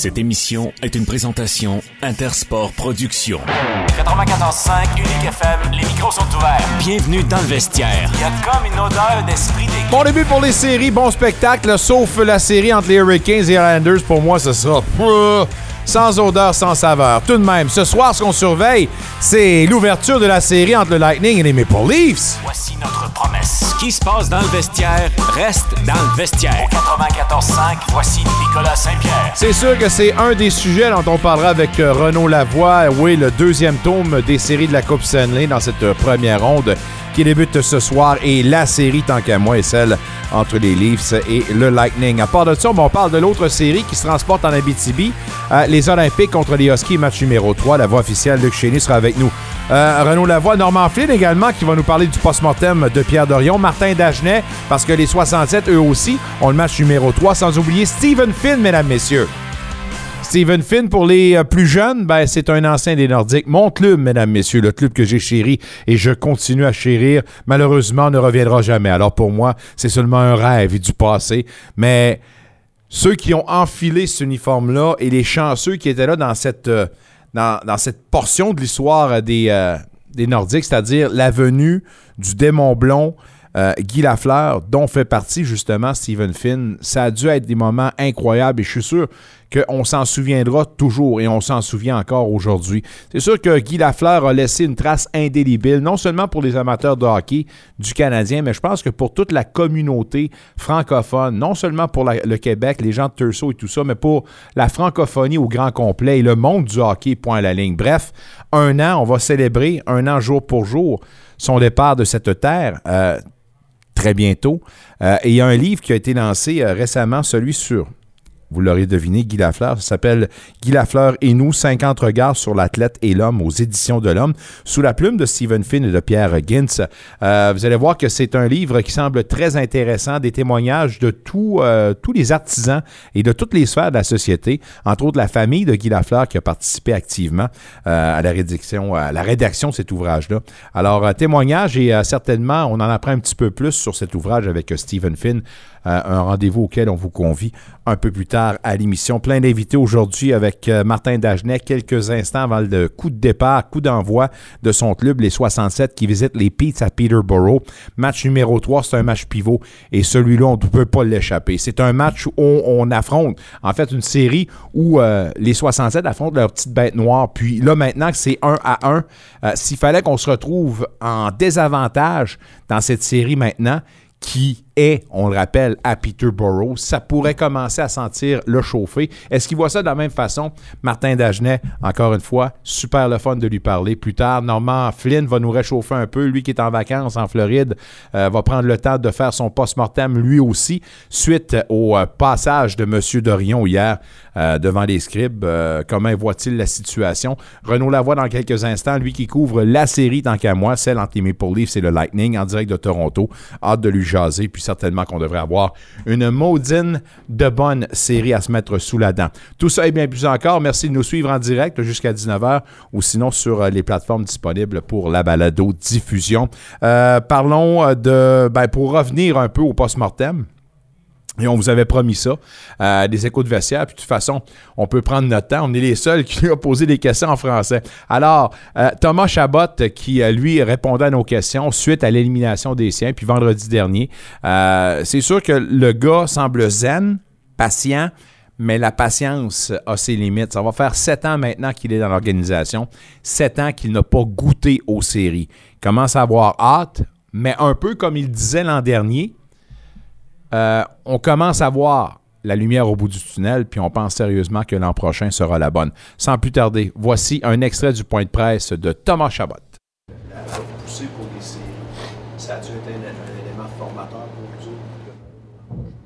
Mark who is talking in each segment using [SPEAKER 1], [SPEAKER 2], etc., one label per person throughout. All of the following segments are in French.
[SPEAKER 1] Cette émission est une présentation Intersport Productions.
[SPEAKER 2] 94.5 Unique FM, les micros sont ouverts.
[SPEAKER 1] Bienvenue dans le vestiaire.
[SPEAKER 2] Il y a comme une odeur d'esprit d'équipe.
[SPEAKER 3] Bon début pour les séries, bon spectacle, sauf la série entre les Hurricanes et les Islanders. Pour moi, ce sera euh, sans odeur, sans saveur. Tout de même, ce soir, ce qu'on surveille, c'est l'ouverture de la série entre le Lightning et les Maple Leafs.
[SPEAKER 2] Voici notre promesse.
[SPEAKER 1] Ce qui se passe dans le vestiaire reste dans le vestiaire.
[SPEAKER 2] 94.5, voici Nicolas Saint-Pierre.
[SPEAKER 3] C'est sûr que c'est un des sujets dont on parlera avec euh, Renaud Lavoie. Oui, le deuxième tome des séries de la Coupe Stanley dans cette euh, première ronde qui débute ce soir et la série, tant qu'à moi, est celle entre les Leafs et le Lightning. À part de ça, on parle de l'autre série qui se transporte en Abitibi, euh, les Olympiques contre les Huskies, match numéro 3. La voix officielle, Luc Chény, sera avec nous. Euh, Renaud Lavoie, Normand Flynn également, qui va nous parler du post-mortem de Pierre Dorion. Martin Dagenet, parce que les 67, eux aussi, ont le match numéro 3. Sans oublier Stephen Finn, mesdames, messieurs. Stephen Finn, pour les euh, plus jeunes, ben, c'est un ancien des Nordiques. Mon club, mesdames, messieurs, le club que j'ai chéri et je continue à chérir, malheureusement, ne reviendra jamais. Alors pour moi, c'est seulement un rêve du passé. Mais ceux qui ont enfilé cet uniforme-là et les chanceux qui étaient là dans cette, euh, portion de l'histoire des, euh, des Nordiques, c'est-à-dire la venue du démon blond, euh, Guy Lafleur, dont fait partie justement Stephen Finn. Ça a dû être des moments incroyables et je suis sûr qu'on s'en souviendra toujours et on s'en souvient encore aujourd'hui. C'est sûr que Guy Lafleur a laissé une trace indélébile, non seulement pour les amateurs de hockey du Canadien, mais je pense que pour toute la communauté francophone, non seulement pour le Québec, les gens de Turso et tout ça, mais pour la francophonie au grand complet et le monde du hockey, point à la ligne. Bref, un an, on va célébrer un an jour pour jour son départ de cette terre. Euh, très bientôt. Euh, et il y a un livre qui a été lancé euh, récemment, celui sur, vous l'aurez deviné, Guy Lafleur. S'appelle Guy Lafleur et nous, 50 regards sur l'athlète et l'homme aux éditions de l'homme, sous la plume de Stephen Finn et de Pierre Gintz. Euh, vous allez voir que c'est un livre qui semble très intéressant, des témoignages de tous euh, tous les artisans et de toutes les sphères de la société, entre autres la famille de Guy Lafleur qui a participé activement euh, à la rédaction, à la rédaction de cet ouvrage-là. Alors, euh, témoignage et euh, certainement, on en apprend un petit peu plus sur cet ouvrage avec euh, Stephen Finn, un rendez-vous auquel on vous convie un peu plus tard à l'émission. Plein d'invités aujourd'hui avec euh, Martin Dagenet, quelques instants avant le coup de départ, coup d'envoi de son club, les 67, qui visitent les Peets à Peterborough. Match numéro 3, c'est un match pivot et celui-là, on ne peut pas l'échapper. C'est un match où on, on affronte, en fait, une série où euh, les 67 affrontent leur petite bête noire. Puis là, maintenant que c'est 1 à 1, euh, s'il fallait qu'on se retrouve en désavantage dans cette série maintenant, qui est, on le rappelle, à Peterborough, ça pourrait commencer à sentir le chauffer. Est-ce qu'il voit ça de la même façon? Martin Dagenet, encore une fois, super le fun de lui parler. Plus tard, Normand Flynn va nous réchauffer un peu. Lui qui est en vacances en Floride, euh, va prendre le temps de faire son post-mortem lui aussi, suite au euh, passage de M. Dorion hier euh, devant les scribes. Comment voit-il la situation? Renaud Lavoie dans quelques instants, lui qui couvre la série tant qu'à moi, celle entre les Maple Leafs et le Lightning en direct de Toronto. Hâte de lui jaser, puis certainement qu'on devrait avoir une maudine de bonne série à se mettre sous la dent. Tout ça et bien plus encore. Merci de nous suivre en direct jusqu'à 19h ou sinon sur euh, les plateformes disponibles pour la balado diffusion. Euh, parlons euh, de, ben, pour revenir un peu au post-mortem. Et on vous avait promis ça, euh, des échos de vestiaire. Puis de toute façon, on peut prendre notre temps. On est les seuls qui lui ont posé des questions en français. Alors, euh, Thomas Chabot, qui euh, lui répondait à nos questions suite à l'élimination des siens, puis vendredi dernier, c'est sûr que le gars semble zen, patient, mais la patience a ses limites. Ça va faire sept ans maintenant qu'il est dans l'organisation, sept ans qu'il n'a pas goûté aux séries. Il commence à avoir hâte, mais un peu comme il disait l'an dernier, euh, on commence à voir la lumière au bout du tunnel, puis on pense sérieusement que l'an prochain sera la bonne. Sans plus tarder, voici un extrait du point de presse de Thomas Chabot.
[SPEAKER 4] Ça être un, élément formateur pour?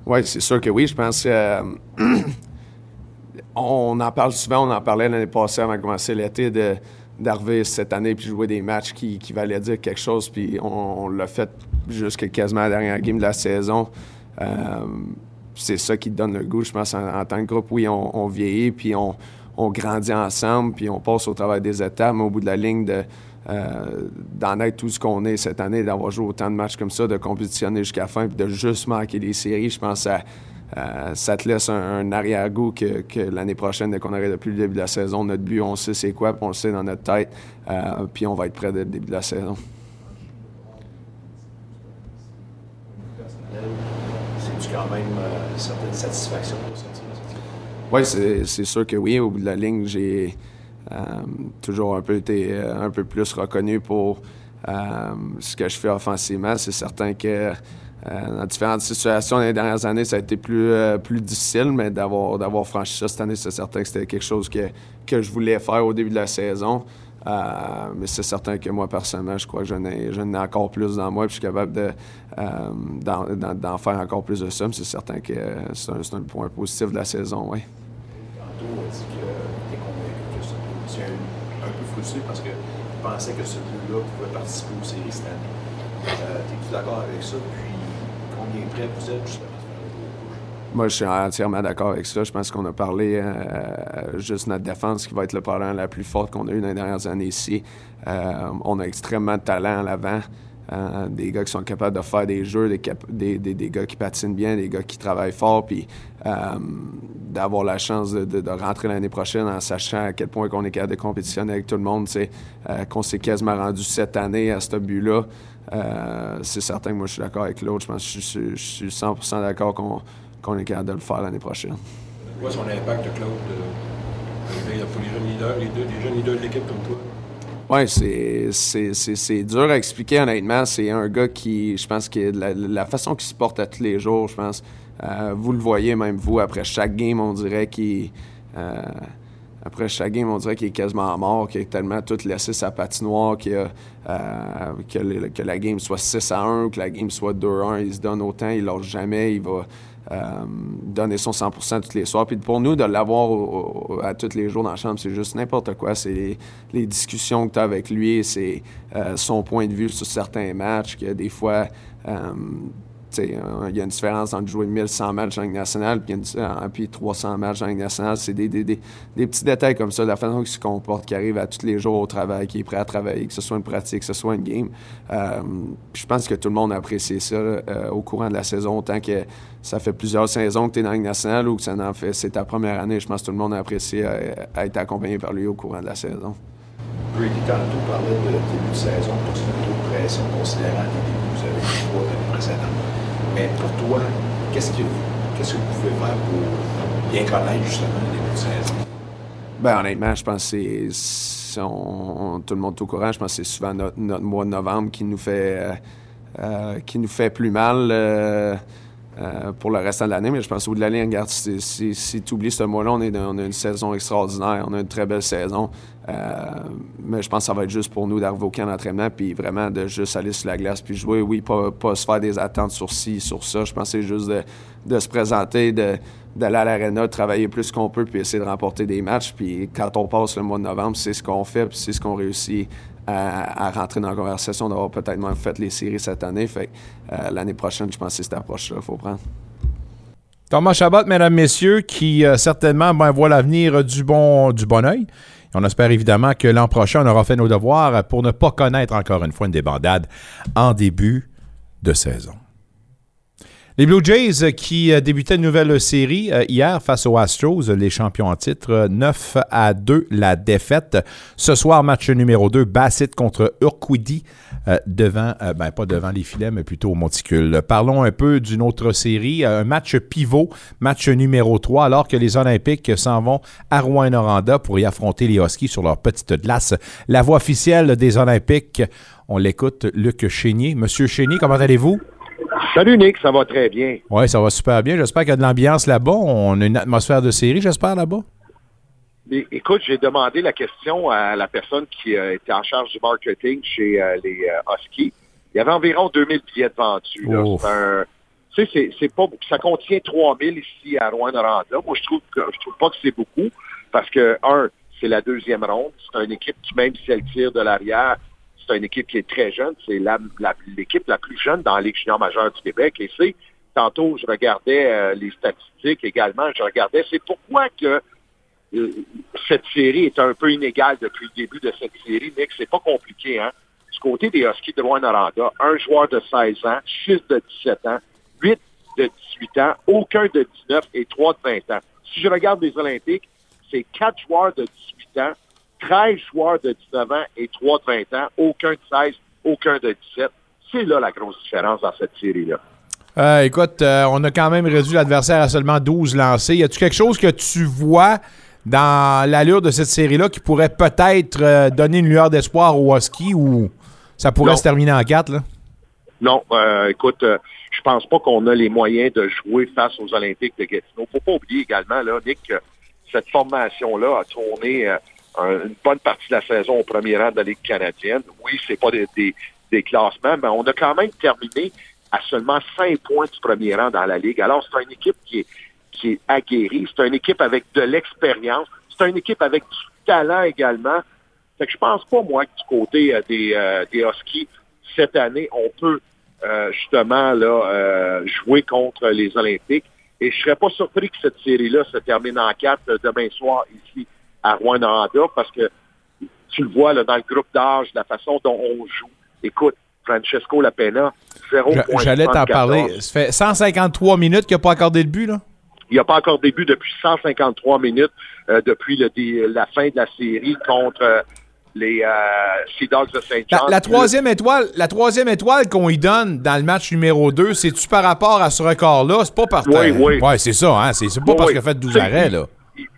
[SPEAKER 5] Oui, c'est sûr que oui. Je pense que. euh, on en parle souvent, on en parlait l'année passée avant de commencer l'été, d'arriver cette année puis jouer des matchs qui, qui valaient dire quelque chose. Puis on l'a fait jusqu'à quasiment la dernière game de la saison. Euh, c'est ça qui te donne le goût, je pense, en, tant que groupe. Oui, on, vieillit, puis on, grandit ensemble, puis on passe au travail des étapes, mais au bout de la ligne, euh, d'en être tout ce qu'on est cette année, d'avoir joué autant de matchs comme ça, de compétitionner jusqu'à la fin, puis de juste manquer les séries, je pense que ça, euh, ça te laisse un, arrière-goût que, l'année prochaine, dès qu'on arrive depuis le début de la saison, notre but, on sait c'est quoi, puis on le sait dans notre tête, puis on va être prêt dès le début de la saison.
[SPEAKER 4] Quand même euh, une certaine satisfaction
[SPEAKER 5] Oui, c'est sûr que oui. Au bout de la ligne, j'ai euh, toujours un peu été euh, un peu plus reconnu pour ce que je fais offensivement. C'est certain que dans différentes situations les dernières années, ça a été plus, plus difficile, mais d'avoir d'avoir franchi ça cette année, c'est certain que c'était quelque chose que, que je voulais faire au début de la saison. Euh, mais c'est certain que moi, personnellement, je crois que j'en ai, j'en ai encore plus dans moi, puis je suis capable de, euh, d'en, faire encore plus de ça. C'est certain que c'est un, un point positif de la saison, oui.
[SPEAKER 4] Tantôt, on dit que tu es convaincu que Tu es un, un peu frustré parce que tu pensais que ce but-là pouvait participer aux séries cette année. Euh, Es-tu d'accord avec ça? Puis combien prêt vous êtes justement à faire le gros
[SPEAKER 5] Moi, je suis entièrement d'accord avec ça. Je pense qu'on a parlé euh, juste notre défense qui va être le problème la plus forte qu'on a eu dans les dernières années ici. Euh, on a extrêmement de talent à l'avant. Euh, des gars qui sont capables de faire des jeux, des, des, des- gars qui patinent bien, des gars qui travaillent fort, puis euh, d'avoir la chance de, rentrer l'année prochaine en sachant à quel point qu'on est capable de compétitionner avec tout le monde, euh, qu'on s'est quasiment rendu cette année à ce but-là. Euh, c'est certain que moi, je suis d'accord avec l'autre. Je pense que je suis 100% d'accord qu'on qu'on est capable de le faire l'année prochaine.
[SPEAKER 6] Quoi son impact, Claude? euh, pour les jeunes leaders, les, deux, les jeunes leaders de l'équipe comme toi?
[SPEAKER 5] Oui, c'est, dur à expliquer, honnêtement. C'est un gars qui, je pense que la, la façon qu'il se porte à tous les jours, je pense, euh, vous le voyez même vous, après chaque game, on dirait qu'il. euh, après chaque game, on dirait qu'il est quasiment mort, qu'il a tellement tout laissé sa patinoire, qu'il a, euh, que, le- que la game soit 6 à 1 ou que la game soit 2 à 1. Il se donne autant, il lâche jamais, il va euh, donner son 100% tous les soirs. Puis pour nous, de l'avoir à tous les jours dans la chambre, c'est juste n'importe quoi. C'est les, les discussions que tu as avec lui, c'est euh, son point de vue sur certains matchs, que des fois, euh, euh, il y a une différence entre jouer 1100 matchs en Ligue nationale puis, une- euh, puis 300 matchs en Ligue nationale. C'est des, des- petits détails comme ça, la façon qu'il se comporte, qui arrive à tous les jours au travail, qui est prêt à travailler, que ce soit une pratique, que ce soit une game. Euh, je pense que tout le monde a apprécié ça au courant de la saison, autant que ça fait plusieurs saisons que tu es dans la nationale ou que ça en fait, c'est ta première année. Je pense que tout le monde a apprécié à être accompagné par lui au courant de la saison.
[SPEAKER 4] Brady, tantôt, parlait de début de saison, de pression considérant les débuts que vous avez eu. Mais pour toi, qu'est-ce que, qu'est-ce que vous pouvez faire pour bien connaître justement le début de saison?
[SPEAKER 5] Ben, honnêtement, je pense que c'est, tout le monde est au courant. Je pense que c'est souvent notre, mois de novembre qui nous fait, euh, euh, qui nous fait plus mal euh, pour le restant de l'année. Mais je pense bout de la ligne, regarde, si, tu oublies ce mois-là, on a une saison extraordinaire. On a une très belle saison. Euh, mais je pense que ça va être juste pour nous d'arriver au camp d'entraînement puis vraiment de juste aller sur la glace puis jouer. Oui, pas, pas se faire des attentes sur ci, sur ça. Je pense que c'est juste de, de se présenter, d'aller à l'aréna, de travailler plus qu'on peut, puis essayer de remporter des matchs. Puis quand on passe le mois de novembre, c'est ce qu'on fait, puis c'est ce qu'on réussit à, à rentrer dans la conversation d'avoir peut-être même fait les séries cette année. Fait euh, l'année prochaine, je pense que c'est cette approche-là qu'il faut prendre.
[SPEAKER 3] Thomas Chabot, mesdames, messieurs, qui euh, certainement ben, voit l'avenir du bon, du bon oeil. On espère évidemment que l'an prochain, on aura fait nos devoirs pour ne pas connaître encore une fois une débandade en début de saison. Les Blue Jays euh, qui euh, débutaient une nouvelle série euh, hier face aux Astros, les champions en titre, euh, 9 à 2 la défaite. Ce soir, match numéro 2, Bassett contre Urquidi, euh, devant, ben pas devant les filets, mais plutôt au monticule. Parlons un peu d'une autre série, un match pivot, match numéro 3, alors que les Olympiques s'en vont à Rouen-Noranda pour y affronter les Huskies sur leur petite glace. La voix officielle des Olympiques, on l'écoute, Luc Chénier. Monsieur Chénier, comment allez-vous?
[SPEAKER 7] Salut Nick, ça va très bien.
[SPEAKER 3] Oui, ça va super bien. J'espère qu'il y a de l'ambiance là-bas. On a une atmosphère de série, j'espère, là-bas.
[SPEAKER 7] Écoute, j'ai demandé la question à la personne qui euh, était en charge du marketing chez euh, les euh, Huskies. Il y avait environ 2000 billets de vendus. là. Un- tu sais, c'est, c'est pas, ça contient 3000 ici à Rouen-Noranda. Moi, je trouve que, je trouve pas que c'est beaucoup parce que, un, c'est la deuxième ronde. C'est une équipe qui, même si elle tire de l'arrière, c'est une équipe qui est très jeune. C'est l'équipe la plus jeune dans la Ligue junior majeure du Québec. Et c'est, tantôt, je regardais euh, les statistiques également. Je regardais, c'est pourquoi que euh, cette série est un peu inégale depuis le début de cette série, Nick. C'est pas compliqué, hein? Du côté des Huskies de Rouen-Noranda, un joueur de 16 ans, 6 de 17 ans, 8 de 18 ans, aucun de 19 et trois de 20 ans. Si je regarde les Olympiques, c'est quatre joueurs de 18 ans, 13 joueurs de 19 ans et trois de 20 ans, aucun de 16, aucun de 17. C'est là la grosse différence dans cette série-là.
[SPEAKER 3] Euh, écoute, euh, on a quand même réduit l'adversaire à seulement 12 lancés. Y a-tu quelque chose que tu vois dans l'allure de cette série-là qui pourrait peut-être euh, donner une lueur d'espoir au Husky ou ça pourrait
[SPEAKER 7] Non.
[SPEAKER 3] se terminer en 4? Là?
[SPEAKER 7] Non, écoute, je pense pas qu'on a les moyens de jouer face aux Olympiques de Gatineau. Faut pas oublier également, là, Nick, que cette formation-là a tourné une bonne partie de la saison au premier rang de la Ligue canadienne. Oui, c'est pas des, des- classements, mais on a quand même terminé à seulement cinq points du premier rang dans la Ligue. Alors, c'est une équipe qui est, qui est aguerrie. C'est une équipe avec de l'expérience. C'est une équipe avec du talent également. Fait que je pense pas, moi, que du côté euh, des, euh, des Huskies, cette année, on peut euh, justement là euh, jouer contre les Olympiques. Et je serais pas surpris que cette série-là se termine en quatre demain soir ici à Rwanda, parce que tu le vois là, dans le groupe d'âge, la façon dont on joue. Écoute, Francesco Lapena, 0
[SPEAKER 3] Je- J'allais t'en parler. Ça fait 153 minutes qu'il n'a pas accordé de but. Là.
[SPEAKER 7] Il n'y a pas encore début depuis 153 minutes euh, depuis le la fin de la série contre euh, les euh, Sea Dogs de Saint
[SPEAKER 3] La,
[SPEAKER 7] John.
[SPEAKER 3] la troisième étoile, la troisième étoile qu'on lui donne dans le match numéro 2, c'est-tu par rapport à ce record-là? C'est pas par
[SPEAKER 7] Oui, oui.
[SPEAKER 3] Ouais, c'est ça, hein? C'est pas
[SPEAKER 7] Oui,
[SPEAKER 3] parce
[SPEAKER 7] oui.
[SPEAKER 3] qu'il a fait 12
[SPEAKER 7] Tu sais,
[SPEAKER 3] arrêts, là.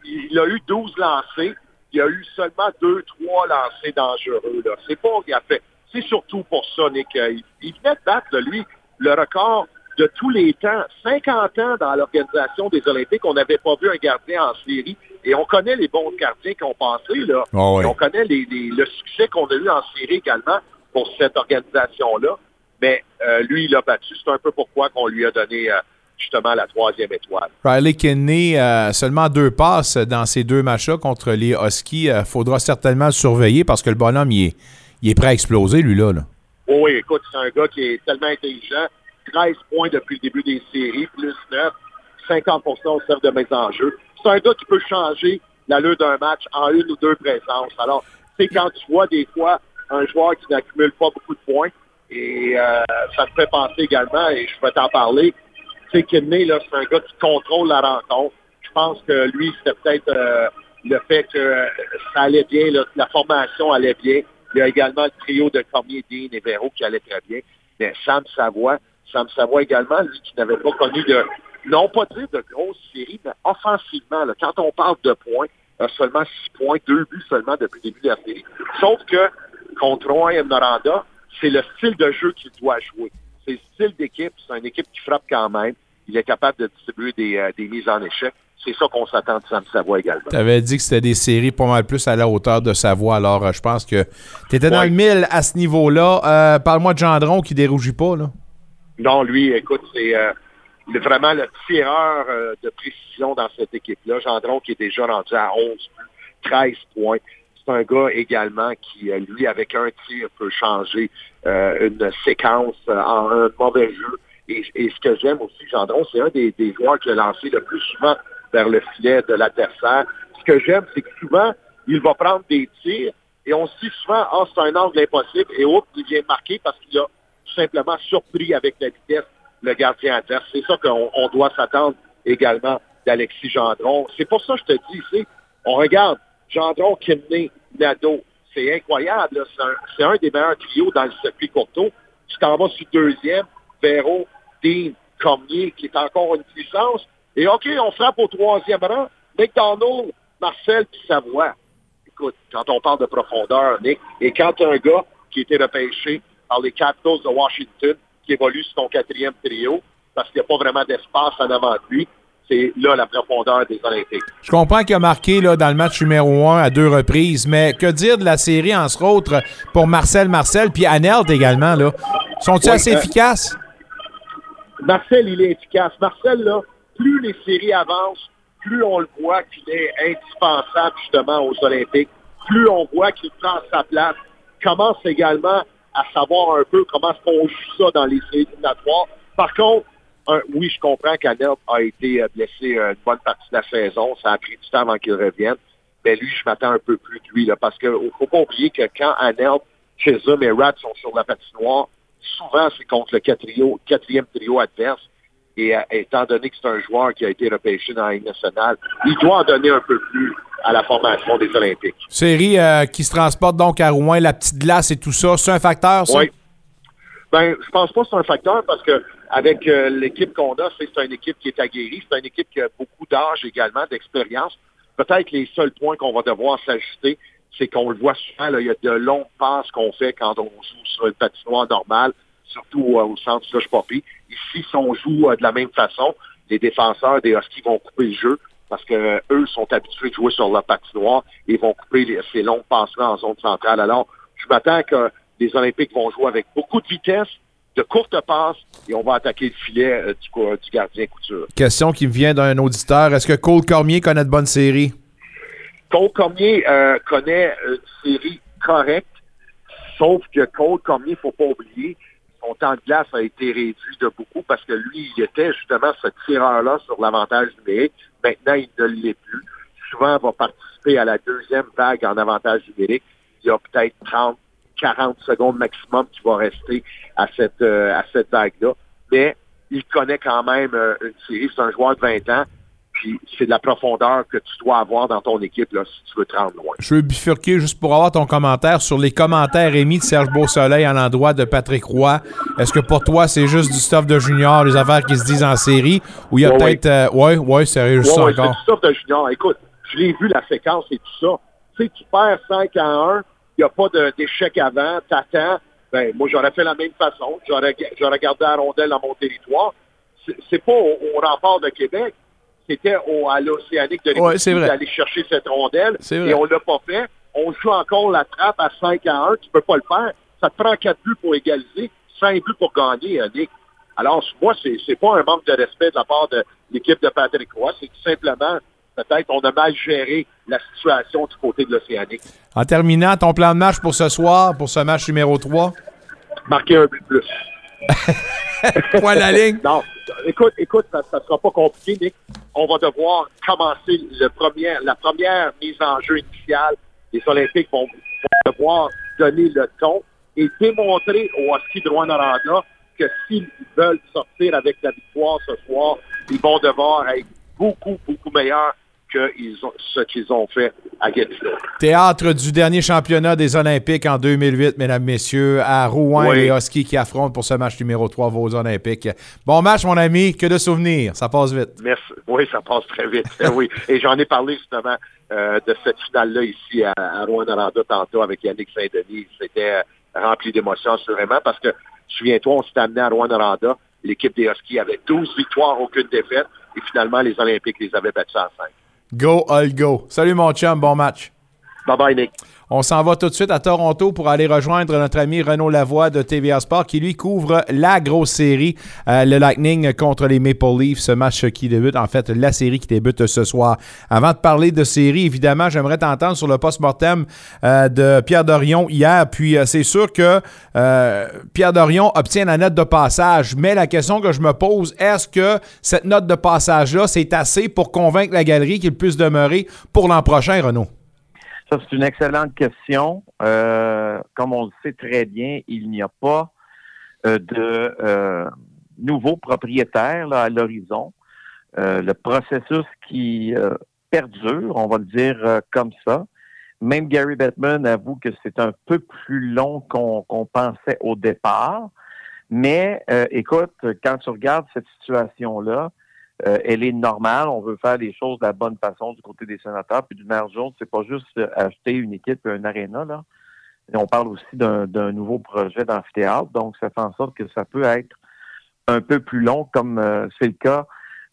[SPEAKER 7] Il, a eu 12 lancés. Il a eu seulement 2-3 lancés dangereux. Là. C'est pas qu'il a fait. C'est surtout pour ça, Nick. euh, Il, il venait de battre, là, lui, le record de tous les temps. 50 ans dans l'organisation des Olympiques, on n'avait pas vu un gardien en série. Et on connaît les bons gardiens qui ont passé, là.
[SPEAKER 3] Ah.
[SPEAKER 7] Et on connaît les- les- le succès qu'on a eu en série également pour cette organisation-là. Mais euh, lui, il a battu. C'est un peu pourquoi qu'on lui a donné euh, justement la troisième étoile.
[SPEAKER 3] Riley Kidney, euh, seulement deux passes dans ces deux matchs-là contre les Huskies. Euh, faudra certainement le surveiller parce que le bonhomme, il est, il est prêt à exploser, lui-là. Là.
[SPEAKER 7] Oh oui, écoute, c'est un gars qui est tellement intelligent. 13 points depuis le début des séries, plus 9, 50 au cercle de mes enjeux. C'est un gars qui peut changer l'allure d'un match en une ou deux présences. Alors, c'est quand tu vois des fois un joueur qui n'accumule pas beaucoup de points, et euh, ça me fait penser également, et je vais t'en parler, tu sais, Kidney, c'est un gars qui contrôle la rencontre. Je pense que lui, c'était peut-être euh, le fait que euh, ça allait bien, la formation allait bien. Il y a également le trio de Cormier, Dean et Véro qui allait très bien. Mais Sam Savoie, Sam Savoie également, lui qui n'avait pas connu de, non pas dire de grosses séries, mais offensivement, quand on parle de points, a seulement six points, deux buts seulement depuis le début de la série. Sauf que contre Rouen et Noranda, c'est le style de jeu qu'il doit jouer. C'est le style d'équipe, c'est une équipe qui frappe quand même. Il est capable de distribuer des, euh, des mises en échec. C'est ça qu'on s'attend de Sam Savoie également.
[SPEAKER 3] Tu avais dit que c'était des séries pas mal plus à la hauteur de sa voix. Alors, euh, je pense que tu étais dans
[SPEAKER 7] Ouais.
[SPEAKER 3] le mille à ce niveau-là. Euh, Parle-moi de Gendron qui dérougit pas. Là.
[SPEAKER 7] Non, lui, écoute, c'est vraiment le tireur de précision dans cette équipe-là. Gendron qui est déjà rendu à 11 buts, 13 points. C'est un gars également qui, euh, lui, avec un tir, peut changer euh, une séquence euh, en un mauvais jeu. Et, ce que j'aime aussi, Gendron, c'est un des, joueurs qui a lancé le plus souvent vers le filet de l'adversaire. Ce que j'aime, c'est que souvent, il va prendre des tirs et on se dit souvent, ah, c'est un angle impossible et autre, il vient marquer parce qu'il a tout simplement surpris avec la vitesse le gardien adverse. C'est ça qu'on on doit s'attendre également d'Alexis Gendron. C'est pour ça que je te dis, on regarde Gendron, Kidney, Nadeau. C'est incroyable. C'est un, des meilleurs trios dans le circuit courto. Tu t'en vas sur deuxième, Véro, Dean, Cormier, qui est encore une puissance. Et OK, on frappe au troisième rang. McDonald, Marcel, puis Savoie. Écoute, quand on parle de profondeur, Nick, et quand un gars qui a été repêché par les Capitals de Washington, qui évolue sur ton quatrième trio, parce qu'il n'y a pas vraiment d'espace en avant de lui, c'est là la profondeur des Olympiques.
[SPEAKER 3] Je comprends qu'il a marqué là, dans le match numéro 1 à deux reprises, mais que dire de la série, entre autres, pour Marcel Marcel puis Anelt également? Là? Sont-ils
[SPEAKER 7] Oui,
[SPEAKER 3] assez
[SPEAKER 7] euh,
[SPEAKER 3] efficaces?
[SPEAKER 7] Marcel, il est efficace. Marcel, là, plus les séries avancent, plus on le voit qu'il est indispensable justement aux Olympiques, plus on voit qu'il prend sa place, commence également à savoir un peu comment est-ce qu'on joue ça dans les séries éliminatoires. Par contre, un- oui, je comprends qu'Anel a été euh, blessé euh, une bonne partie de la saison. Ça a pris du temps avant qu'il revienne. Mais lui, je m'attends un peu plus de lui, là, parce qu'il ne faut pas oublier que quand Anel, Chisholm et Rats sont sur la patinoire, souvent c'est contre le quatrième, quatrième trio adverse. Et euh, étant donné que c'est un joueur qui a été repêché dans la Ligue nationale, il doit en donner un peu plus à la formation des Olympiques.
[SPEAKER 3] Série euh, qui se transporte donc à Rouen, la petite glace et tout ça, c'est un facteur, ça?
[SPEAKER 7] Oui. Ben, je pense pas que c'est un facteur parce que avec euh, l'équipe qu'on a, c'est une équipe qui est aguerrie, c'est une équipe qui a beaucoup d'âge également, d'expérience. Peut-être les seuls points qu'on va devoir s'ajuster, c'est qu'on le voit souvent, là, il y a de longues passes qu'on fait quand on joue sur une patinoire normale, surtout au centre Slush Poppy. Ici, si on joue euh, de la même façon, les défenseurs des Huskies vont couper le jeu parce que euh, eux sont habitués de jouer sur la patinoire et vont couper ces longues passes-là en zone centrale. Alors, je m'attends que les Olympiques vont jouer avec beaucoup de vitesse, de courtes passes, et on va attaquer le filet euh, du, gardien couture.
[SPEAKER 3] Question qui me vient d'un auditeur. Est-ce que Cole Cormier connaît de bonnes séries?
[SPEAKER 7] Cole Cormier euh, connaît une série correcte, sauf que Cole Cormier, il faut pas oublier, son temps de glace a été réduit de beaucoup parce que lui, il était justement ce tireur-là sur l'avantage numérique. Maintenant, il ne l'est plus. Souvent, il va participer à la deuxième vague en avantage numérique. Il y a peut-être 30, 40 secondes maximum qui va rester à cette, euh, à cette vague-là. Mais il connaît quand même euh, une série. C'est un joueur de 20 ans. Puis c'est de la profondeur que tu dois avoir dans ton équipe là, si tu veux te rendre loin.
[SPEAKER 3] Je veux bifurquer juste pour avoir ton commentaire sur les commentaires émis de Serge Beausoleil à l'endroit de Patrick Roy. Est-ce que pour toi, c'est juste du stuff de junior, les affaires qui se disent en série, ou il y a
[SPEAKER 7] Ouais,
[SPEAKER 3] peut-être... euh, ouais, ouais, sérieux, juste
[SPEAKER 7] Ouais,
[SPEAKER 3] ça
[SPEAKER 7] ouais, c'est
[SPEAKER 3] encore.
[SPEAKER 7] du stuff de junior. Écoute, je l'ai vu la séquence et tout ça. Tu sais, tu perds 5 à 1, il n'y a pas d'échec avant, t'attends. Ben, moi, j'aurais fait la même façon. J'aurais j'aurais gardé la rondelle dans mon territoire. C'est- pas au, au rempart de Québec. C'était au- à l'Océanique de
[SPEAKER 3] Ouais,
[SPEAKER 7] l'Écosse
[SPEAKER 3] vrai.
[SPEAKER 7] d'aller chercher cette rondelle. Et on l'a pas fait. On joue encore la trappe à 5 à 1. Tu peux pas le faire. Ça te prend 4 buts pour égaliser, 5 buts pour gagner, euh, Nick. Alors, moi, c'est c'est pas un manque de respect de la part de l'équipe de Patrick Roy. C'est tout simplement, peut-être, on a mal géré la situation du côté de l'Océanique.
[SPEAKER 3] En terminant, ton plan de match pour ce soir, pour ce match numéro 3?
[SPEAKER 7] Marquer un but plus.
[SPEAKER 3] Point la ligne.
[SPEAKER 7] Non, écoute, écoute, ça ne sera pas compliqué, Nick. On va devoir commencer le premier, la première mise en jeu initiale. Les Olympiques vont, vont devoir donner le ton et démontrer au Husky de Rwanda que s'ils veulent sortir avec la victoire ce soir, ils vont devoir être beaucoup, beaucoup meilleurs que ils ont, ce qu'ils ont fait à Gatineau.
[SPEAKER 3] Théâtre du dernier championnat des Olympiques en 2008, mesdames, messieurs, à Rouen,
[SPEAKER 7] Oui.
[SPEAKER 3] les Huskies qui affrontent pour ce match numéro 3 vos Olympiques. Bon match, mon ami, que de souvenirs, ça passe vite.
[SPEAKER 7] Merci. Oui, ça passe très vite. oui. Et j'en ai parlé justement euh, de cette finale-là ici à, à Rouen-Noranda tantôt avec Yannick Saint-Denis. C'était euh, rempli d'émotions assurément parce que, souviens-toi, on s'est amené à Rouen-Noranda. L'équipe des Huskies avait 12 victoires, aucune défaite. Et finalement, les Olympiques les avaient battus en 5.
[SPEAKER 3] Go, all go. Salut, mon chum, bon match.
[SPEAKER 7] Bye-bye, Nick.
[SPEAKER 3] On s'en va tout de suite à Toronto pour aller rejoindre notre ami Renaud Lavoie de TVA Sport qui lui couvre la grosse série, euh, le Lightning contre les Maple Leafs, ce match qui débute, en fait, la série qui débute ce soir. Avant de parler de série, évidemment, j'aimerais t'entendre sur le post-mortem euh, de Pierre Dorion hier. Puis euh, c'est sûr que Pierre Dorion obtient la note de passage, mais la question que je me pose, est-ce que cette note de passage-là, c'est assez pour convaincre la galerie qu'il puisse demeurer pour l'an prochain, Renaud?
[SPEAKER 8] Ça, c'est une excellente question. Euh, comme on le sait très bien, il n'y a pas euh, de euh, nouveaux propriétaires là, à l'horizon. Euh, le processus qui euh, perdure, on va le dire euh, comme ça. Même Gary Bettman avoue que c'est un peu plus long qu'on qu'on pensait au départ. Mais écoute, quand tu regardes cette situation-là, euh, elle est normale. On veut faire les choses de la bonne façon du côté des sénateurs. Puis d'une manière jaune, c'est pas juste acheter une équipe et un aréna, là. On parle aussi d'un nouveau projet d'amphithéâtre. Donc, ça fait en sorte que ça peut être un peu plus long, comme euh, c'est le cas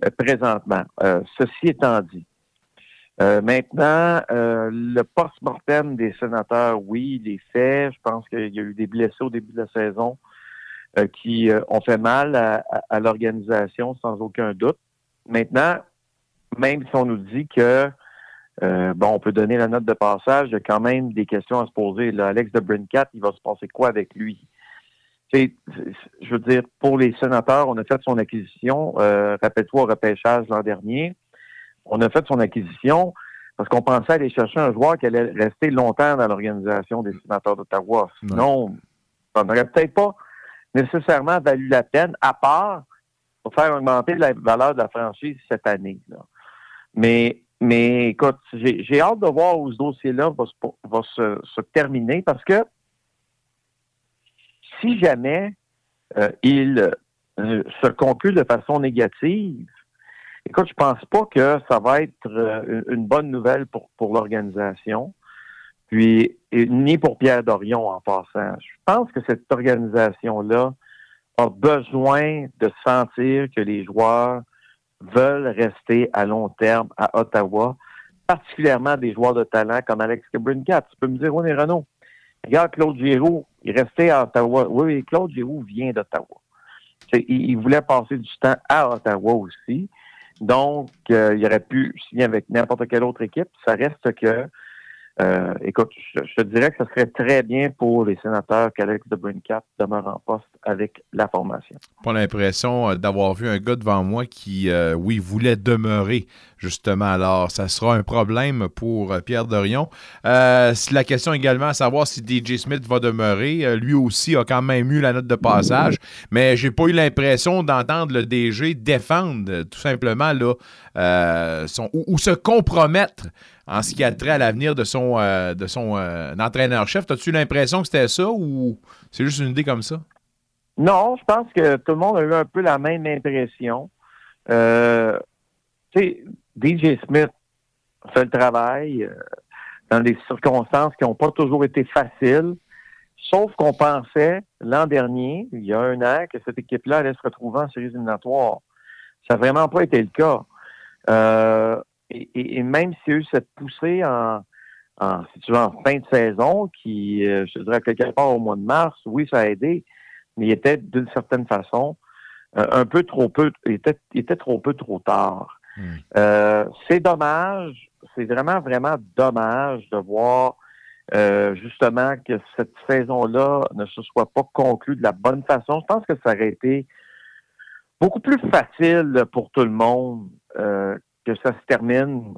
[SPEAKER 8] euh, présentement. Euh, ceci étant dit, euh, maintenant, euh, le post-mortem des sénateurs, oui, il est fait. Je pense qu'il y a eu des blessés au début de la saison qui euh, ont fait mal à- à l'organisation, sans aucun doute. Maintenant, même si on nous dit que euh, bon, on peut donner la note de passage, il y a quand même des questions à se poser. Là, Alex de Brincat, il va se passer quoi avec lui? Je veux dire, pour les sénateurs, on a fait son acquisition. Euh, Rappelle-toi au repêchage l'an dernier. On a fait son acquisition parce qu'on pensait aller chercher un joueur qui allait rester longtemps dans l'organisation des sénateurs d'Ottawa. Sinon, ça n'aurait peut-être pas nécessairement valu la peine, à part faire augmenter la valeur de la franchise cette année. Mais, mais écoute, j'ai hâte de voir où ce dossier-là va, se, terminer parce que si jamais euh, il euh, se conclut de façon négative, écoute, je pense pas que ça va être euh, une bonne nouvelle pour, pour l'organisation. Puis, ni pour Pierre Dorion en passant. Je pense que cette organisation-là a besoin de sentir que les joueurs veulent rester à long terme à Ottawa, particulièrement des joueurs de talent comme Alex Cabrincat. Tu peux me dire, oui, Renaud, regarde Claude Giroux, il restait à Ottawa. Oui, Claude Giroux vient d'Ottawa. Il, voulait passer du temps à Ottawa aussi. Donc, euh, il aurait pu signer avec n'importe quelle autre équipe. Ça reste que euh, écoute, je, te dirais que ce serait très bien pour les sénateurs qu'Alex de Brincat demeure en poste avec la formation.
[SPEAKER 3] Pas l'impression euh, d'avoir vu un gars devant moi qui, euh, oui, voulait demeurer, justement. Alors, ça sera un problème pour Pierre Dorion. La question également à savoir si DJ Smith va demeurer. lui aussi a quand même eu la note de passage, mais j'ai pas eu l'impression d'entendre le DG défendre tout simplement là, ou se compromettre en ce qui a trait à l'avenir de son, euh, de son euh, entraîneur-chef. As-tu l'impression que c'était ça ou c'est juste une idée comme ça?
[SPEAKER 8] Non, je pense que tout le monde a eu un peu la même impression. Euh, DJ Smith fait le travail dans des circonstances qui n'ont pas toujours été faciles. Sauf qu'on pensait l'an dernier, il y a un an, que cette équipe-là allait se retrouver en séries éliminatoires. Ça n'a vraiment pas été le cas. Euh, et, même s'il y a eu cette poussée en, si tu veux, en fin de saison, qui, euh, je dirais, quelque part au mois de mars, oui, ça a aidé, mais il était d'une certaine façon euh, un peu trop peu, il était, était trop peu trop tard. Hmm. Euh, c'est dommage, c'est vraiment, vraiment dommage de voir justement que cette saison-là ne se soit pas conclue de la bonne façon. Je pense que ça aurait été beaucoup plus facile pour tout le monde que ça se termine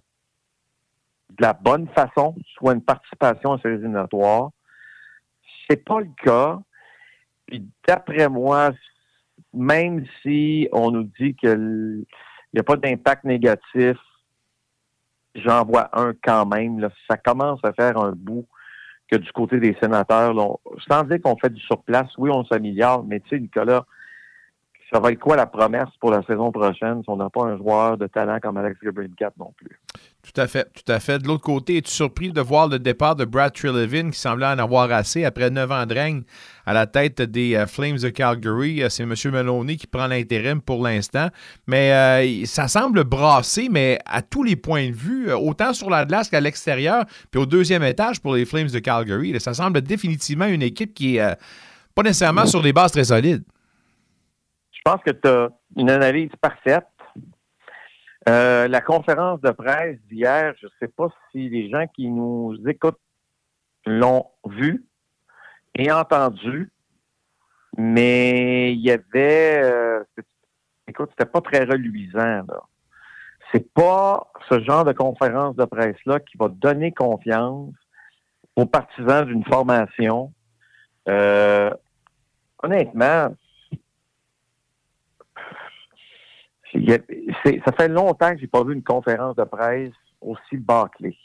[SPEAKER 8] de la bonne façon, soit une participation à ces éliminatoires. C'est pas le cas. Puis d'après moi, même si on nous dit qu'il n'y a pas d'impact négatif, j'en vois un quand même. Ça commence à faire un bout que du côté des sénateurs. sans dire qu'on fait du surplace, oui, on s'améliore, mais tu sais, Nicolas, ça va être quoi la promesse pour la saison prochaine si on n'a pas un joueur de talent comme Alex Gabrincat non plus?
[SPEAKER 3] Tout à fait, tout à fait. De l'autre côté, es-tu surpris de voir le départ de Brad Trelevin qui semblait en avoir assez après neuf ans de règne à la tête des euh, Flames de Calgary? Euh, c'est M. Meloni qui prend l'intérim pour l'instant. Mais euh, ça semble brasser, mais à tous les points de vue, autant sur la glace qu'à l'extérieur, puis au deuxième étage pour les Flames de Calgary. ça semble définitivement une équipe qui est pas nécessairement sur des bases très solides.
[SPEAKER 8] Je pense que tu as une analyse parfaite. Euh, la conférence de presse d'hier, je ne sais pas si les gens qui nous écoutent l'ont vu et entendu, mais il y avait, euh, écoute, c'était pas très reluisant. Là. C'est pas ce genre de conférence de presse-là qui va donner confiance aux partisans d'une formation. Euh, honnêtement, ça fait longtemps que j'ai pas vu une conférence de presse aussi bâclée.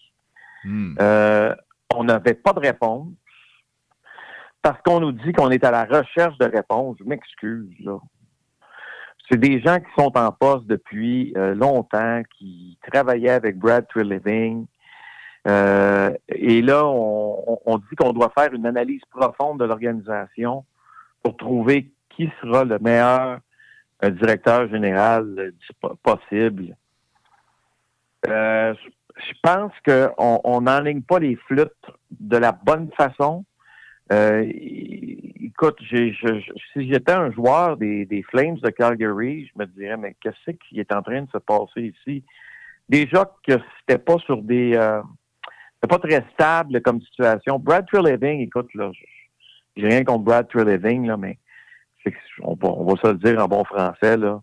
[SPEAKER 8] Hmm. Euh, on n'avait pas de réponse parce qu'on nous dit qu'on est à la recherche de réponses. Je m'excuse, là. C'est des gens qui sont en poste depuis euh, longtemps, qui travaillaient avec Brad Treliving. Euh, et là, on dit qu'on doit faire une analyse profonde de l'organisation pour trouver qui sera le meilleur un directeur général possible. Euh, je pense qu'on n'enligne pas les flûtes de la bonne façon. Euh, écoute, si j'étais un joueur des, Flames de Calgary, je me dirais, mais qu'est-ce qui est en train de se passer ici? Déjà que c'était pas sur des... Euh, pas très stable comme situation. Brad Treleving, écoute, là, j'ai rien contre Brad Treleving, là, mais on, va, se le dire en bon français, là,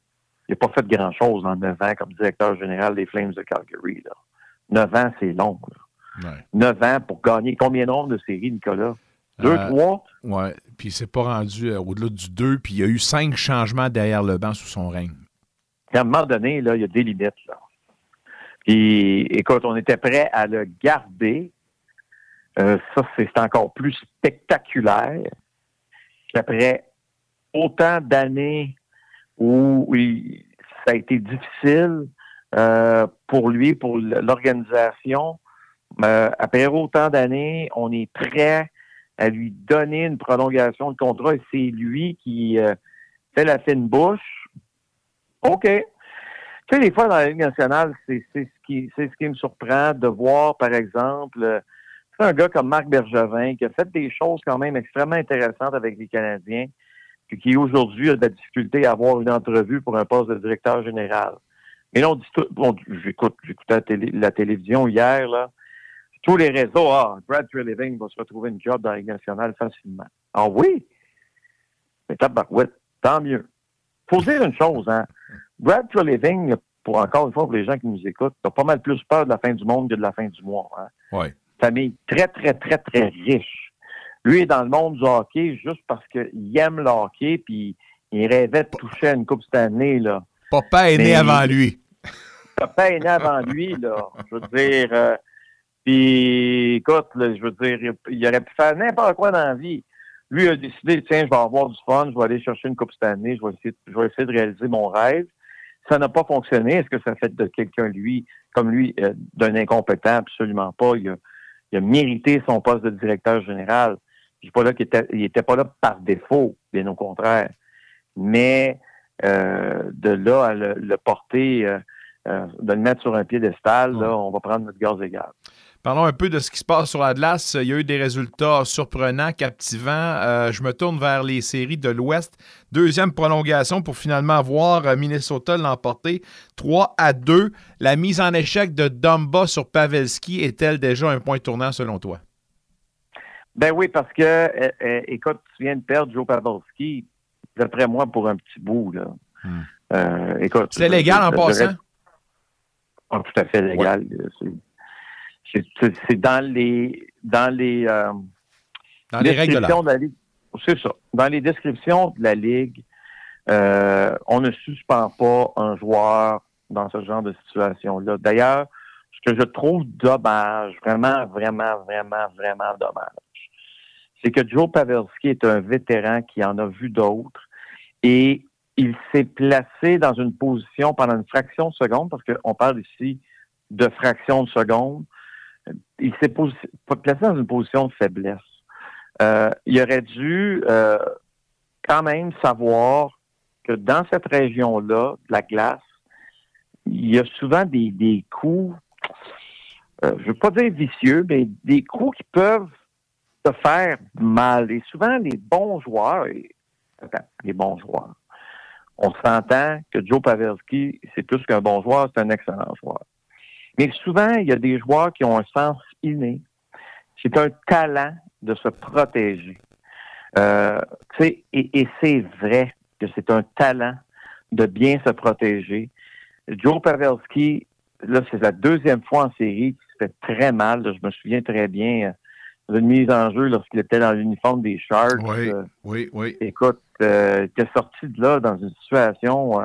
[SPEAKER 8] il n'a pas fait grand-chose en 9 ans comme directeur général des Flames de Calgary. Là. 9 ans, c'est long. Là. 9 ans pour gagner combien de nombre de séries, Nicolas? Deux, euh, trois?
[SPEAKER 3] Oui, puis c'est pas rendu euh, au-delà du deux, puis il y a eu cinq changements derrière le banc sous son règne.
[SPEAKER 8] à un moment donné, là, il y a des limites. Là. Puis, écoute, on était prêt à le garder. Euh, ça, c'est encore plus spectaculaire qu'après autant d'années où ça a été difficile euh, pour lui, pour l'organisation, euh, après autant d'années, on est prêt à lui donner une prolongation de contrat et c'est lui qui fait la fine bouche. OK. Tu sais, des fois, dans la Ligue nationale, c'est ce qui ce qui me surprend de voir, par exemple, euh, un gars comme Marc Bergevin qui a fait des choses quand même extrêmement intéressantes avec les Canadiens, qui aujourd'hui a de la difficulté à avoir une entrevue pour un poste de directeur général. Mais là, on dit tout, bon, j'écoute, j'écoutais la, télévision hier, là. Tous les réseaux, ah, Brad Treliving va se retrouver une job dans la Ligue nationale facilement. Ah oui? Mais tabarouette, tant mieux. Faut dire une chose, hein. Brad Treliving, pour encore une fois, pour les gens qui nous écoutent, a pas mal plus peur de la fin du monde que de la fin du mois. Hein?
[SPEAKER 3] Oui.
[SPEAKER 8] Famille très, très, très, très riche. Lui est dans le monde du hockey juste parce qu'il aime le hockey, puis il rêvait de toucher à une Coupe Stanley. Là.
[SPEAKER 3] Papa est né avant lui.
[SPEAKER 8] Papa est né avant lui, là. Je veux dire, euh, puis écoute, je veux dire, il aurait pu faire n'importe quoi dans la vie. Lui a décidé, tiens, je vais avoir du fun, je vais aller chercher une Coupe je vais essayer, je vais essayer de réaliser mon rêve ça n'a pas fonctionné. Est-ce que ça fait de quelqu'un, lui, comme lui, euh, d'un incompétent? Absolument pas. Il a, mérité son poste de directeur général. Je dis pas là qu'il était, il était pas là par défaut, bien au contraire. Mais euh, de là à le, porter, euh, de le mettre sur un piédestal, là, on va prendre notre gaz égal.
[SPEAKER 3] Parlons un peu de ce qui se passe sur Atlas. Il y a eu des résultats surprenants, captivants. Euh, je me tourne vers les séries de l'Ouest. Deuxième prolongation pour finalement voir euh, Minnesota l'emporter. 3 à 2. La mise en échec de Dumba sur Pavelski est-elle déjà un point tournant selon toi?
[SPEAKER 8] Ben oui, parce que, euh, écoute, tu viens de perdre Joe Pavelski, d'après moi, pour un petit bout. Là.
[SPEAKER 3] Hmm. c'est légal en passant?
[SPEAKER 8] Ah, tout à fait légal c'est dans les dans les euh,
[SPEAKER 3] dans les règles de la Ligue.
[SPEAKER 8] C'est ça. Dans les descriptions de la Ligue, euh, on ne suspend pas un joueur dans ce genre de situation-là. D'ailleurs, ce que je trouve dommage, vraiment, vraiment, vraiment, vraiment dommage, c'est que Joe Pavelski est un vétéran qui en a vu d'autres et il s'est placé dans une position pendant une fraction de seconde, parce qu'on parle ici de fraction de seconde, il s'est placé dans une position de faiblesse. Euh, il aurait dû euh, quand même savoir que dans cette région-là, de la glace, il y a souvent des, coups, euh, je ne veux pas dire vicieux, mais des coups qui peuvent te faire mal. Et souvent, les bons joueurs, les bons joueurs, on s'entend que Joe Pavelski, c'est plus qu'un bon joueur, c'est un excellent joueur. Mais souvent, il y a des joueurs qui ont un sens inné. C'est un talent de se protéger. Euh, et, et c'est vrai que c'est un talent de bien se protéger. Joe Pavelski, là, c'est la deuxième fois en série qui se fait très mal. je me souviens très bien euh, d'une mise en jeu lorsqu'il était dans l'uniforme des Sharks.
[SPEAKER 3] Oui, euh, oui, oui.
[SPEAKER 8] Écoute, euh, il était sorti de là dans une situation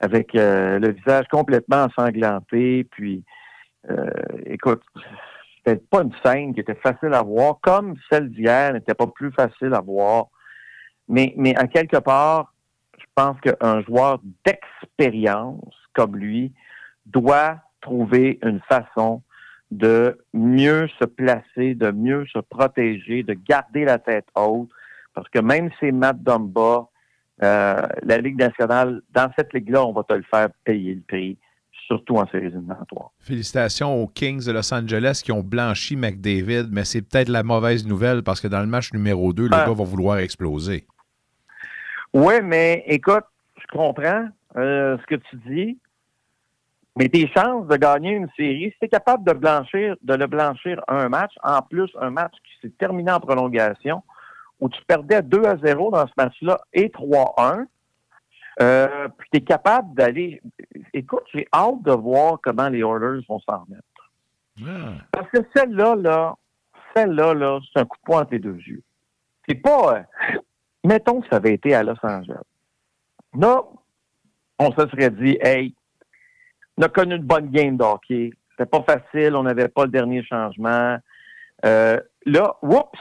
[SPEAKER 8] avec euh, le visage complètement ensanglanté. Puis, euh, écoute, c'était pas une scène qui était facile à voir, comme celle d'hier n'était pas plus facile à voir. Mais, mais à quelque part, je pense qu'un joueur d'expérience comme lui doit trouver une façon de mieux se placer, de mieux se protéger, de garder la tête haute. Parce que même si c'est Matt Dumba, euh, la Ligue nationale, dans cette ligue-là, on va te le faire payer le prix, surtout en séries éliminatoires.
[SPEAKER 3] Félicitations aux Kings de Los Angeles qui ont blanchi McDavid, mais c'est peut-être la mauvaise nouvelle parce que dans le match numéro 2, le ah. gars va vouloir exploser.
[SPEAKER 8] Oui, mais écoute, je comprends euh, ce que tu dis, mais tes chances de gagner une série, si tu es capable de blanchir, de le blanchir un match, en plus un match qui s'est terminé en prolongation, où tu perdais 2 à 0 dans ce match-là et 3-1. Euh, puis tu es capable d'aller. Écoute, j'ai hâte de voir comment les Oilers vont s'en remettre. Ah. Parce que celle-là, là, celle-là, là, c'est un coup de poing entre les deux yeux. C'est pas. Euh, mettons que ça avait été à Los Angeles. Là, on se serait dit, hey, on a connu une bonne game d'hockey. C'était pas facile, on n'avait pas le dernier changement. Euh, là, oups,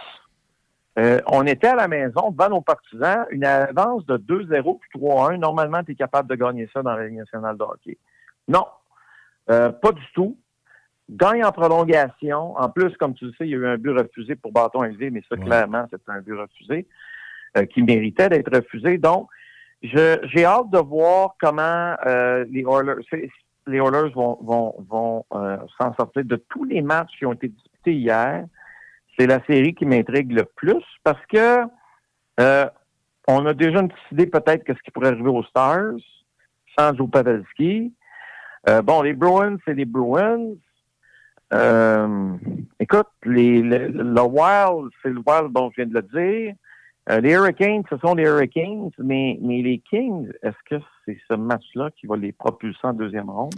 [SPEAKER 8] euh, on était à la maison devant nos partisans, une avance de 2-0 puis 3-1. Normalement, tu es capable de gagner ça dans la Ligue nationale de hockey. Non, euh, pas du tout. Gagne en prolongation. En plus, comme tu le sais, il y a eu un but refusé pour bâton élevé, mais ça, clairement, c'était un but refusé qui méritait d'être refusé. Donc, j'ai hâte de voir comment les Oilers les Oilers vont, vont, vont euh, s'en sortir de tous les matchs qui ont été disputés hier. C'est la série qui m'intrigue le plus parce que euh, on a déjà une idée peut-être de ce qui pourrait arriver aux Stars sans Joe Pavelski. Euh, bon, les Bruins, c'est les Bruins. écoute, les, le Wild, c'est le Wild dont je viens de le dire. Les Hurricanes, ce sont les Hurricanes, mais, mais les Kings, est-ce que c'est ce match-là qui va les propulser en deuxième ronde?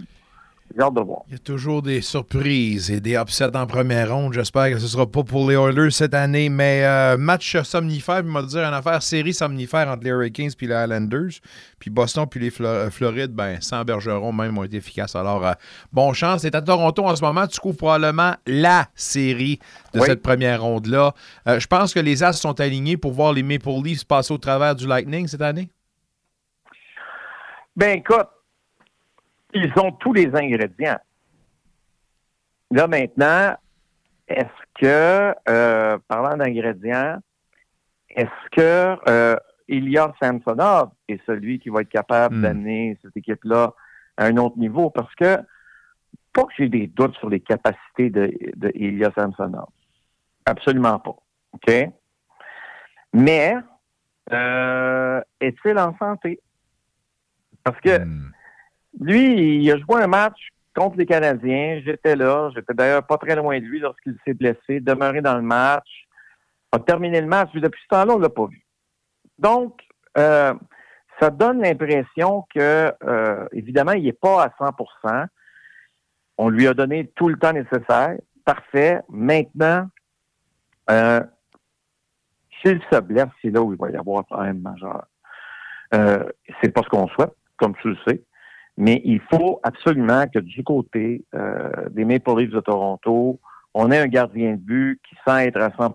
[SPEAKER 8] De voir.
[SPEAKER 3] Il y a toujours des surprises et des upsets en première ronde. J'espère que ce ne sera pas pour les Oilers cette année, mais euh, match somnifère, puis on va dire une affaire série somnifère entre les Hurricanes puis les Islanders. Puis Boston puis les euh, Florides, ben, sans Bergeron même ont été efficaces. Alors, bon chance. C'est à Toronto en ce moment. Tu couvres probablement la série de cette première ronde-là. je pense que les As sont alignés pour voir les Maple Leafs passer au travers du Lightning cette année.
[SPEAKER 8] Ben écoute, ils ont tous les ingrédients. Là, maintenant, est-ce que, euh, parlant d'ingrédients, est-ce que euh, Ilya Samsonov est celui qui va être capable hmm. d'amener cette équipe-là à un autre niveau? Parce que, pas que j'ai des doutes sur les capacités de, de Ilya Samsonov. Absolument pas. OK? Mais, euh, est-il en santé? Parce que hmm. Lui, il a joué un match contre les Canadiens. J'étais là. J'étais d'ailleurs pas très loin de lui lorsqu'il s'est blessé, demeuré dans le match, a terminé le match. depuis ce temps-là, on l'a pas vu. Donc, euh, ça donne l'impression que, euh, évidemment, il n'est pas à 100% On lui a donné tout le temps nécessaire. Parfait. Maintenant, euh, s'il se blesse, c'est là où il va y avoir un problème majeur. Euh, c'est pas ce qu'on souhaite, comme tu le sais. Mais il faut absolument que du côté euh, des Maple Leafs de Toronto, on ait un gardien de but qui sent être à 100%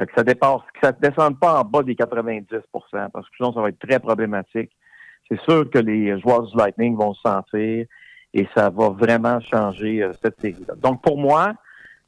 [SPEAKER 8] euh, que ça dépasse, que ça ne descende pas en bas des 90% parce que sinon, ça va être très problématique. C'est sûr que les joueurs du Lightning vont se sentir et ça va vraiment changer euh, cette série-là. Donc, pour moi,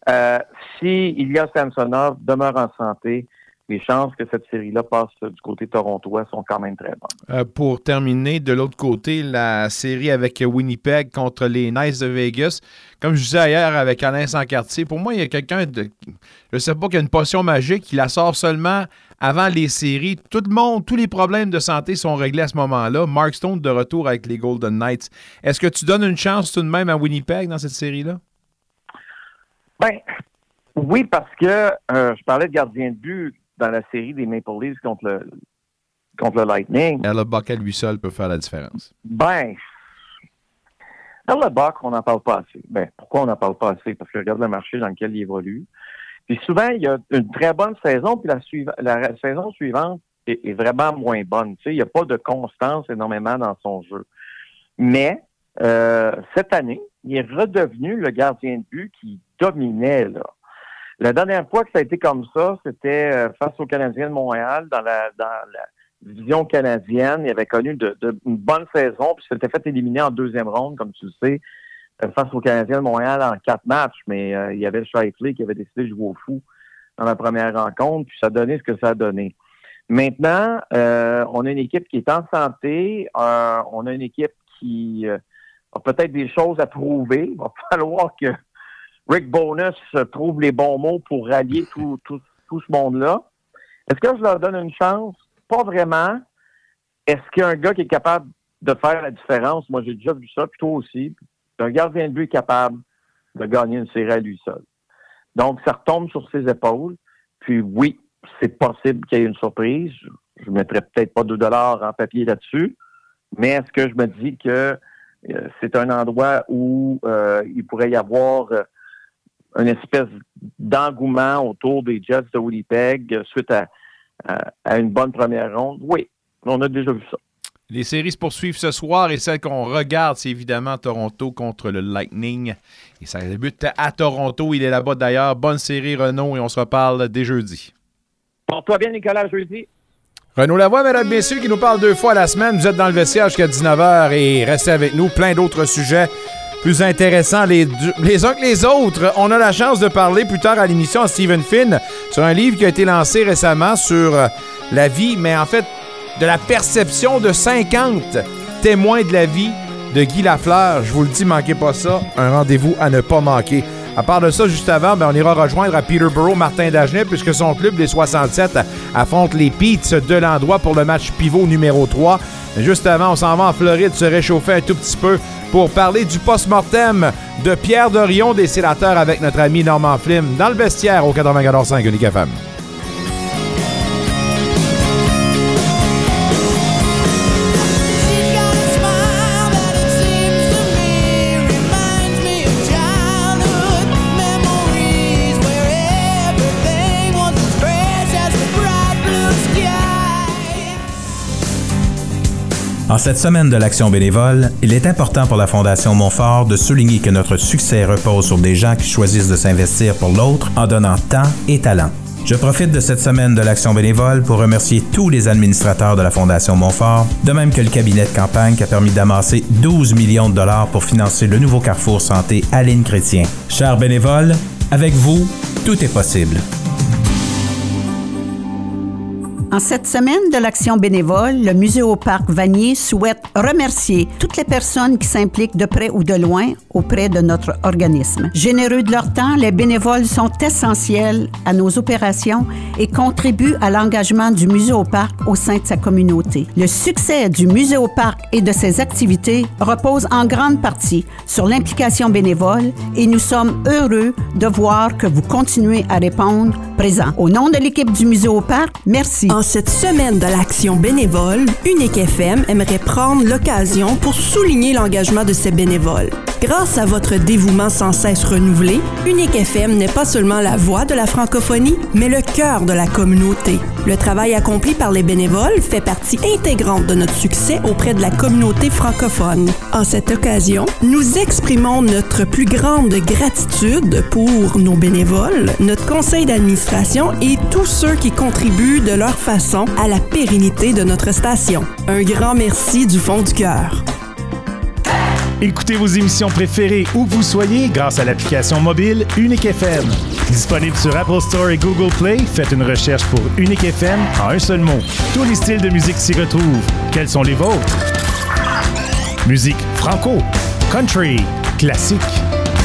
[SPEAKER 8] euh, si Ilya Samsonov demeure en santé, les chances que cette série-là passe du côté torontois sont quand même très bonnes.
[SPEAKER 3] Euh, pour terminer, de l'autre côté, la série avec Winnipeg contre les Knights de Vegas. Comme je disais hier avec Alain Sancartier, pour moi, il y a quelqu'un de. Je ne sais pas qu'il y a une potion magique qui la sort seulement avant les séries. Tout le monde, tous les problèmes de santé sont réglés à ce moment-là. Mark Stone de retour avec les Golden Knights. Est-ce que tu donnes une chance tout de même à Winnipeg dans cette série-là?
[SPEAKER 8] Ben, oui, parce que euh, je parlais de gardien de but dans la série des Maple Leafs contre le, contre le Lightning.
[SPEAKER 3] Le Buck à lui seul peut faire la différence.
[SPEAKER 8] Ben, le Buck, on n'en parle pas assez. Ben, pourquoi on n'en parle pas assez? Parce que regarde le marché dans lequel il évolue. Puis souvent, il y a une très bonne saison, puis la, la saison suivante est, vraiment moins bonne. Tu sais, il n'y a pas de constance énormément dans son jeu. Mais euh, cette année, il est redevenu le gardien de but qui dominait là. La dernière fois que ça a été comme ça, c'était euh, face aux Canadiens de Montréal dans la, dans la division canadienne. Il avait connu de, une bonne saison, puis s'était fait éliminer en deuxième ronde, comme tu le sais, euh, face aux Canadiens de Montréal en quatre matchs. Mais euh, il y avait Shifley qui avait décidé de jouer au fou dans la première rencontre, puis ça a donné ce que ça a donné. Maintenant, on a une équipe qui est en santé. on a une équipe qui a peut-être des choses à prouver. Il va falloir que Rick Bonus trouve les bons mots pour rallier tout, tout, tout ce monde-là. Est-ce que je leur donne une chance? Pas vraiment. Est-ce qu'il y a un gars qui est capable de faire la différence? Moi, j'ai déjà vu ça, puis toi aussi. Un gardien de but est capable de gagner une série à lui seul. Donc, ça retombe sur ses épaules. Puis oui, c'est possible qu'il y ait une surprise. Je ne mettrai peut-être pas 2 dollars en papier là-dessus. Mais est-ce que je me dis que euh, c'est un endroit où euh, il pourrait y avoir euh, une espèce d'engouement autour des Jets de Winnipeg suite à, une bonne première ronde. Oui, on a déjà vu ça.
[SPEAKER 3] Les séries se poursuivent ce soir et celle qu'on regarde, c'est évidemment Toronto contre le Lightning. Et ça débute à Toronto. Il est là-bas d'ailleurs. Bonne série, Renault, et on se reparle dès jeudi.
[SPEAKER 8] Porte-toi bien, Nicolas, jeudi.
[SPEAKER 3] Renaud Lavoie, mesdames, messieurs, qui nous parle deux fois la semaine. Vous êtes dans le vestiaire jusqu'à 19h et restez avec nous. Plein d'autres sujets plus intéressants les, les uns que les autres. On a la chance de parler plus tard à l'émission à Stephen Finn sur un livre qui a été lancé récemment sur euh, la vie, mais en fait, de la perception de 50 témoins de la vie de Guy Lafleur. Je vous le dis, manquez pas ça. Un rendez-vous à ne pas manquer. À part de ça, juste avant, ben, on ira rejoindre à Peterborough Martin Dagenet puisque son club des 67 affronte les Peets de l'endroit pour le match pivot numéro 3. Juste avant, on s'en va en Floride se réchauffer un tout petit peu pour parler du post-mortem de Pierre Dorion des sénateurs avec notre ami Normand Flim dans le vestiaire au 94.5 Unique FM.
[SPEAKER 9] En cette semaine de l'action bénévole, il est important pour la Fondation Montfort de souligner que notre succès repose sur des gens qui choisissent de s'investir pour l'autre en donnant temps et talent. Je profite de cette semaine de l'action bénévole pour remercier tous les administrateurs de la Fondation Montfort, de même que le cabinet de campagne qui a permis d'amasser 12 millions de dollars pour financer le nouveau Carrefour Santé Aline Chrétien. Chers bénévoles, avec vous, tout est possible.
[SPEAKER 10] En cette semaine de l'action bénévole, le Musée au Parc Vanier souhaite remercier toutes les personnes qui s'impliquent de près ou de loin auprès de notre organisme. Généreux de leur temps, les bénévoles sont essentiels à nos opérations et contribuent à l'engagement du Musée au Parc au sein de sa communauté. Le succès du Musée au Parc et de ses activités repose en grande partie sur l'implication bénévole et nous sommes heureux de voir que vous continuez à répondre présent. Au nom de l'équipe du Musée au Parc, merci.
[SPEAKER 11] Cette semaine de l'action bénévole, Unique FM aimerait prendre l'occasion pour souligner l'engagement de ses bénévoles. Grâce à votre dévouement sans cesse renouvelé, Unique FM n'est pas seulement la voix de la francophonie, mais le cœur de la communauté. Le travail accompli par les bénévoles fait partie intégrante de notre succès auprès de la communauté francophone. En cette occasion, nous exprimons notre plus grande gratitude pour nos bénévoles, notre conseil d'administration et tous ceux qui contribuent de leur façon à la pérennité de notre station. Un grand merci du fond du cœur.
[SPEAKER 12] Écoutez vos émissions préférées où vous soyez grâce à l'application mobile Unique FM. Disponible sur Apple Store et Google Play, faites une recherche pour Unique FM en un seul mot. Tous les styles de musique s'y retrouvent. Quels sont les vôtres? Musique franco, country, classique,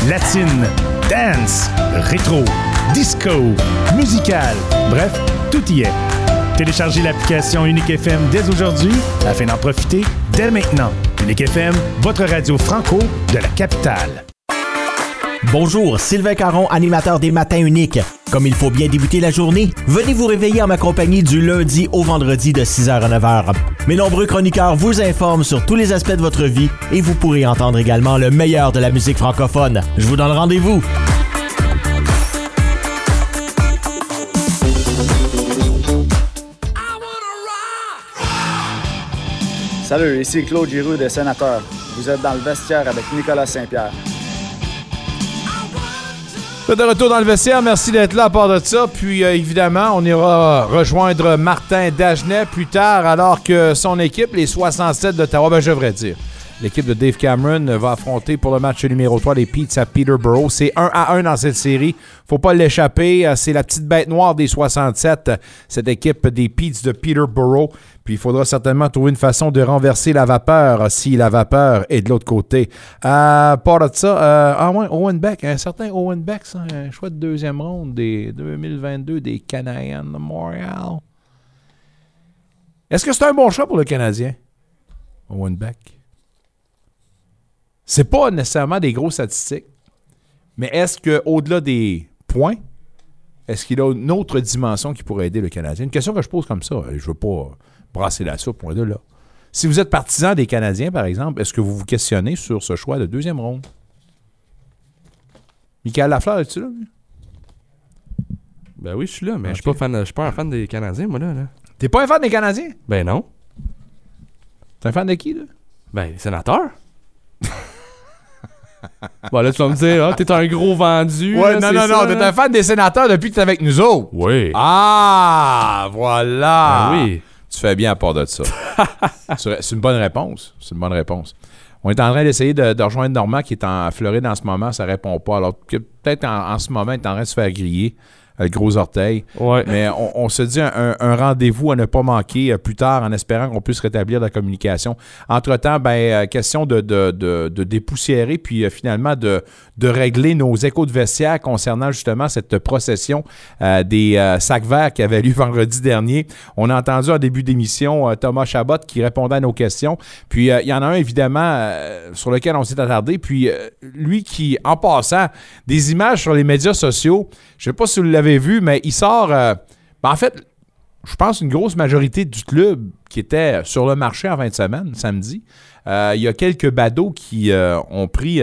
[SPEAKER 12] latine, dance, rétro, disco, musical, bref, tout y est. Téléchargez l'application Unique FM dès aujourd'hui afin d'en profiter dès maintenant. Unique FM, votre radio franco de la capitale.
[SPEAKER 13] Bonjour, Sylvain Caron, animateur des Matins Uniques. Comme il faut bien débuter la journée, venez vous réveiller en ma compagnie du lundi au vendredi de 6h à 9h. Mes nombreux chroniqueurs vous informent sur tous les aspects de votre vie et vous pourrez entendre également le meilleur de la musique francophone. Je vous donne rendez-vous.
[SPEAKER 14] Salut, ici Claude Giroux des Sénateurs. Vous êtes dans le vestiaire avec Nicolas Saint-Pierre.
[SPEAKER 3] De retour dans le vestiaire, merci d'être là à part de ça. Puis euh, évidemment, on ira rejoindre Martin Dagenet plus tard, alors que son équipe, les 67 d'Ottawa, ben je devrais dire. L'équipe de Dave Cameron va affronter pour le match numéro 3 les Peets à Peterborough. C'est 1 à 1 dans cette série. Faut pas l'échapper. Euh, c'est la petite bête noire des 67, cette équipe des Peets de Peterborough. Puis il faudra certainement trouver une façon de renverser la vapeur si la vapeur est de l'autre côté. Euh, part de ça, euh, ah ouais, Owen Beck, un certain Owen Beck, ça, un choix de deuxième ronde des 2022 des Canadiens de Montréal. Est-ce que c'est un bon choix pour le Canadien? Owen Beck? C'est pas nécessairement des grosses statistiques, mais est-ce qu'au-delà des points, est-ce qu'il a une autre dimension qui pourrait aider le Canadien? Une question que je pose comme ça. Je veux pas brasser la soupe, point de là. Si vous êtes partisan des Canadiens, par exemple, est-ce que vous vous questionnez sur ce choix de deuxième ronde? Michael Lafleur, es-tu là?
[SPEAKER 15] Ben oui, je suis là, mais je suis pas, fan, je suis pas un fan des Canadiens, moi, là. là.
[SPEAKER 3] T'es pas un fan des Canadiens?
[SPEAKER 15] Ben non.
[SPEAKER 3] T'es un fan de qui, là?
[SPEAKER 15] Ben, les sénateurs. bon, là, tu vas me dire, ah, t'es un gros vendu.
[SPEAKER 3] Ouais,
[SPEAKER 15] là,
[SPEAKER 3] non, non,
[SPEAKER 15] ça,
[SPEAKER 3] non, t'es
[SPEAKER 15] là.
[SPEAKER 3] un fan des sénateurs depuis que t'es avec nous autres.
[SPEAKER 15] Oui.
[SPEAKER 3] Ah, voilà.
[SPEAKER 15] Ben oui.
[SPEAKER 3] Tu fais bien à part de ça. C'est une bonne réponse. C'est une bonne réponse. On est en train d'essayer de, de rejoindre Normand qui est en Floride en ce moment. Ça répond pas. Alors peut-être en, en ce moment, il est en train de se faire griller. euh, Le gros orteil.
[SPEAKER 15] Ouais.
[SPEAKER 3] Mais on, on se dit un, un- un rendez-vous à ne pas manquer euh, plus tard en espérant qu'on puisse rétablir la communication. Entre-temps, ben, euh, question de, de, de- de dépoussiérer puis finalement de, de régler nos échos de vestiaire concernant justement cette procession euh, des euh, sacs verts qui avait lieu vendredi dernier. On a entendu en début d'émission euh, Thomas Chabot qui répondait à nos questions. Puis il y en a un évidemment sur lequel on s'est attardé. Puis lui qui, en passant, des images sur les médias sociaux, je ne sais pas si vous l'avez vu, mais il sort. ben, en fait, je pense une grosse majorité du club qui était sur le marché en 20 semaines, samedi. Euh, il y a quelques badauds qui ont pris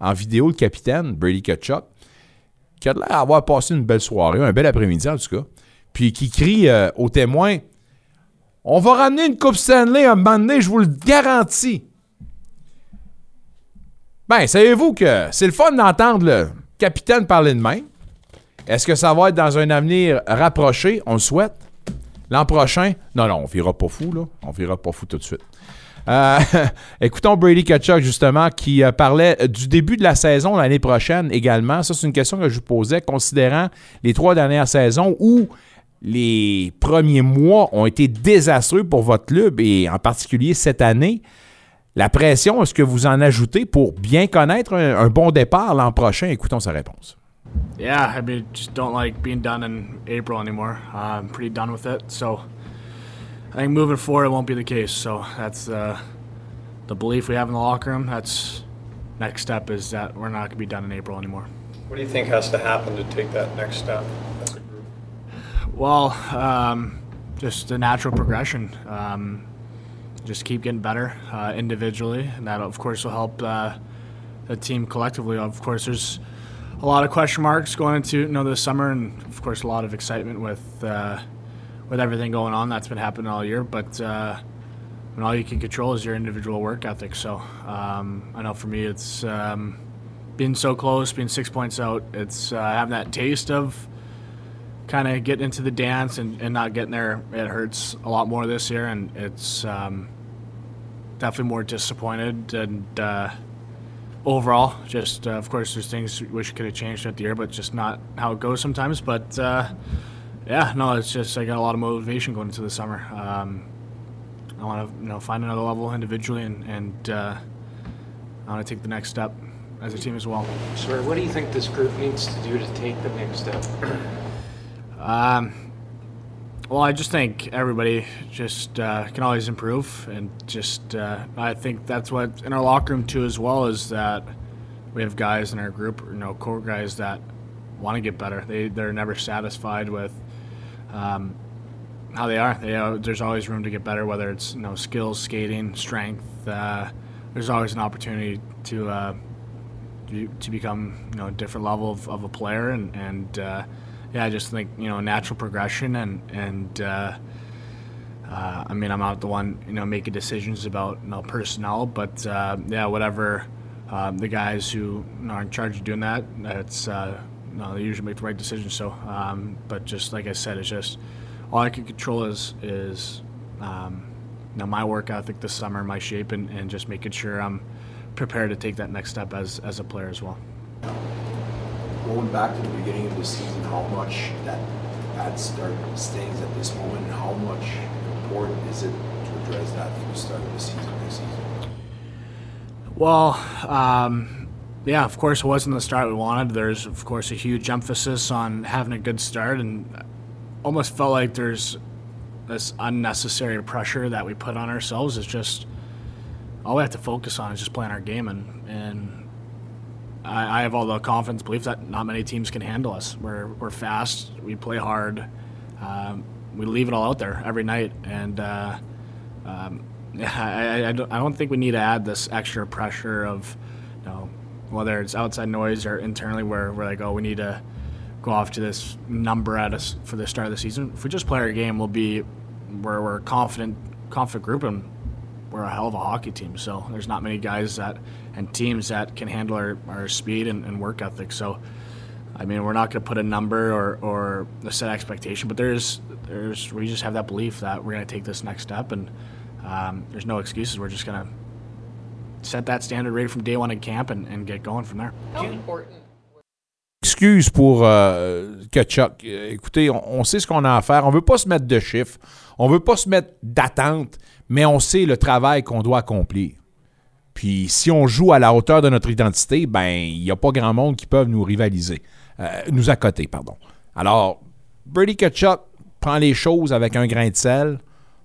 [SPEAKER 3] en vidéo le capitaine, Brady Kutchuk, qui a l'air d'avoir passé une belle soirée, un bel après-midi en tout cas, puis qui crie euh, aux témoins On va ramener une Coupe Stanley un moment donné, je vous le garantis. Ben, savez-vous que c'est le fun d'entendre le capitaine parler de même? Est-ce que ça va être dans un avenir rapproché? On le souhaite. L'an prochain? Non, non, on vira pas fou, là. On vira pas fou tout de suite. Euh, écoutons Brady Kachuk, justement, qui euh, parlait du début de la saison l'année prochaine également. Ça, c'est une question que je vous posais, considérant les trois dernières saisons où les premiers mois ont été désastreux pour votre club et en particulier cette année. La pression, est-ce que vous en ajoutez pour bien connaître un, bon départ l'an prochain? Écoutons sa réponse.
[SPEAKER 16] Yeah, I mean, just don't like being done in April anymore. Uh, I'm pretty done with it. So I think moving forward, it won't be the case. So that's uh, the belief we have in the locker room. That's next step is that we're not going to be done in April anymore.
[SPEAKER 17] What do you think has to happen to take that next step as a group?
[SPEAKER 16] Well, um, just a natural progression. Um, just keep getting better uh, individually, and that of course will help uh, the team collectively. Of course, there's a lot of question marks going into you know this summer, and of course a lot of excitement with uh, with everything going on that's been happening all year. But uh, and all you can control is your individual work ethic. So um, I know for me, it's um, being so close, being six points out. It's uh, having that taste of kind of getting into the dance and, and not getting there. It hurts a lot more this year, and it's um, definitely more disappointed and uh, overall. Just uh, of course, there's things we wish could have changed throughout the year, but just not how it goes sometimes. But uh, yeah, no, it's just I got a lot of motivation going into the summer. Um, I want to you know find another level individually, and, and uh, I want to take the next step as a team as well.
[SPEAKER 17] Sorry, what do you think this group needs to do to take the next step?
[SPEAKER 16] Um, well, I just think everybody just uh, can always improve, and just uh, I think that's what in our locker room too, as well, is that we have guys in our group, you know, core guys that want to get better. They they're never satisfied with um, how they are. They there's always room to get better, whether it's you know skills, skating, strength. Uh, there's always an opportunity to uh, to to become you know a different level of, of a player and and uh, yeah I just think you know natural progression and and uh, uh, I mean I'm not the one you know making decisions about you know personnel but uh, yeah whatever um, the guys who are in charge of doing that it's uh, no they usually make the right decisions so um, but just like I said it's just all I can control is is um, know, my work ethic this summer my shape and, and just making sure I'm prepared to take that next step as, as a player as well.
[SPEAKER 4] Going back to the beginning of the season, how much that bad start stings at this moment, and how much important is it to address that from the start of the season next season?
[SPEAKER 16] Well, um, yeah, of course, it wasn't the start we wanted. There's, of course, a huge emphasis on having a good start, and almost felt like there's this unnecessary pressure that we put on ourselves. It's just all we have to focus on is just playing our game, and and I, I have all the confidence, belief that not many teams can handle us. We're we're fast, we play hard, um, we leave it all out there every night, and uh, um, I, I, I, don't, think we need to add this extra pressure of, whether it's outside noise or internally, where we're like, oh, we need to go off to this number at us for the start of the season. If we just play our game, we'll be we're, we're a confident confident group and we're a hell of a hockey team. So there's not many guys that and teams that can handle our, our speed and, and work ethic. So I mean, we're not going to put a number or, or a set expectation, but there's there's we just have that belief that we're going to take this next step, and um, there's no excuses. We're just going to set that standard right from day one in camp and, and get going from there.
[SPEAKER 3] Excuse pour euh, Kachuk. Euh, Écoutez, on, on sait ce qu'on a à faire. On veut pas se mettre de chiffres. On veut pas se mettre d'attente, mais on sait le travail qu'on doit accomplir. Puis si on joue à la hauteur de notre identité, ben il n'y a pas grand monde qui peuvent nous rivaliser. Euh, nous accoter, pardon. Alors, Brady Kachuk prend les choses avec un grain de sel.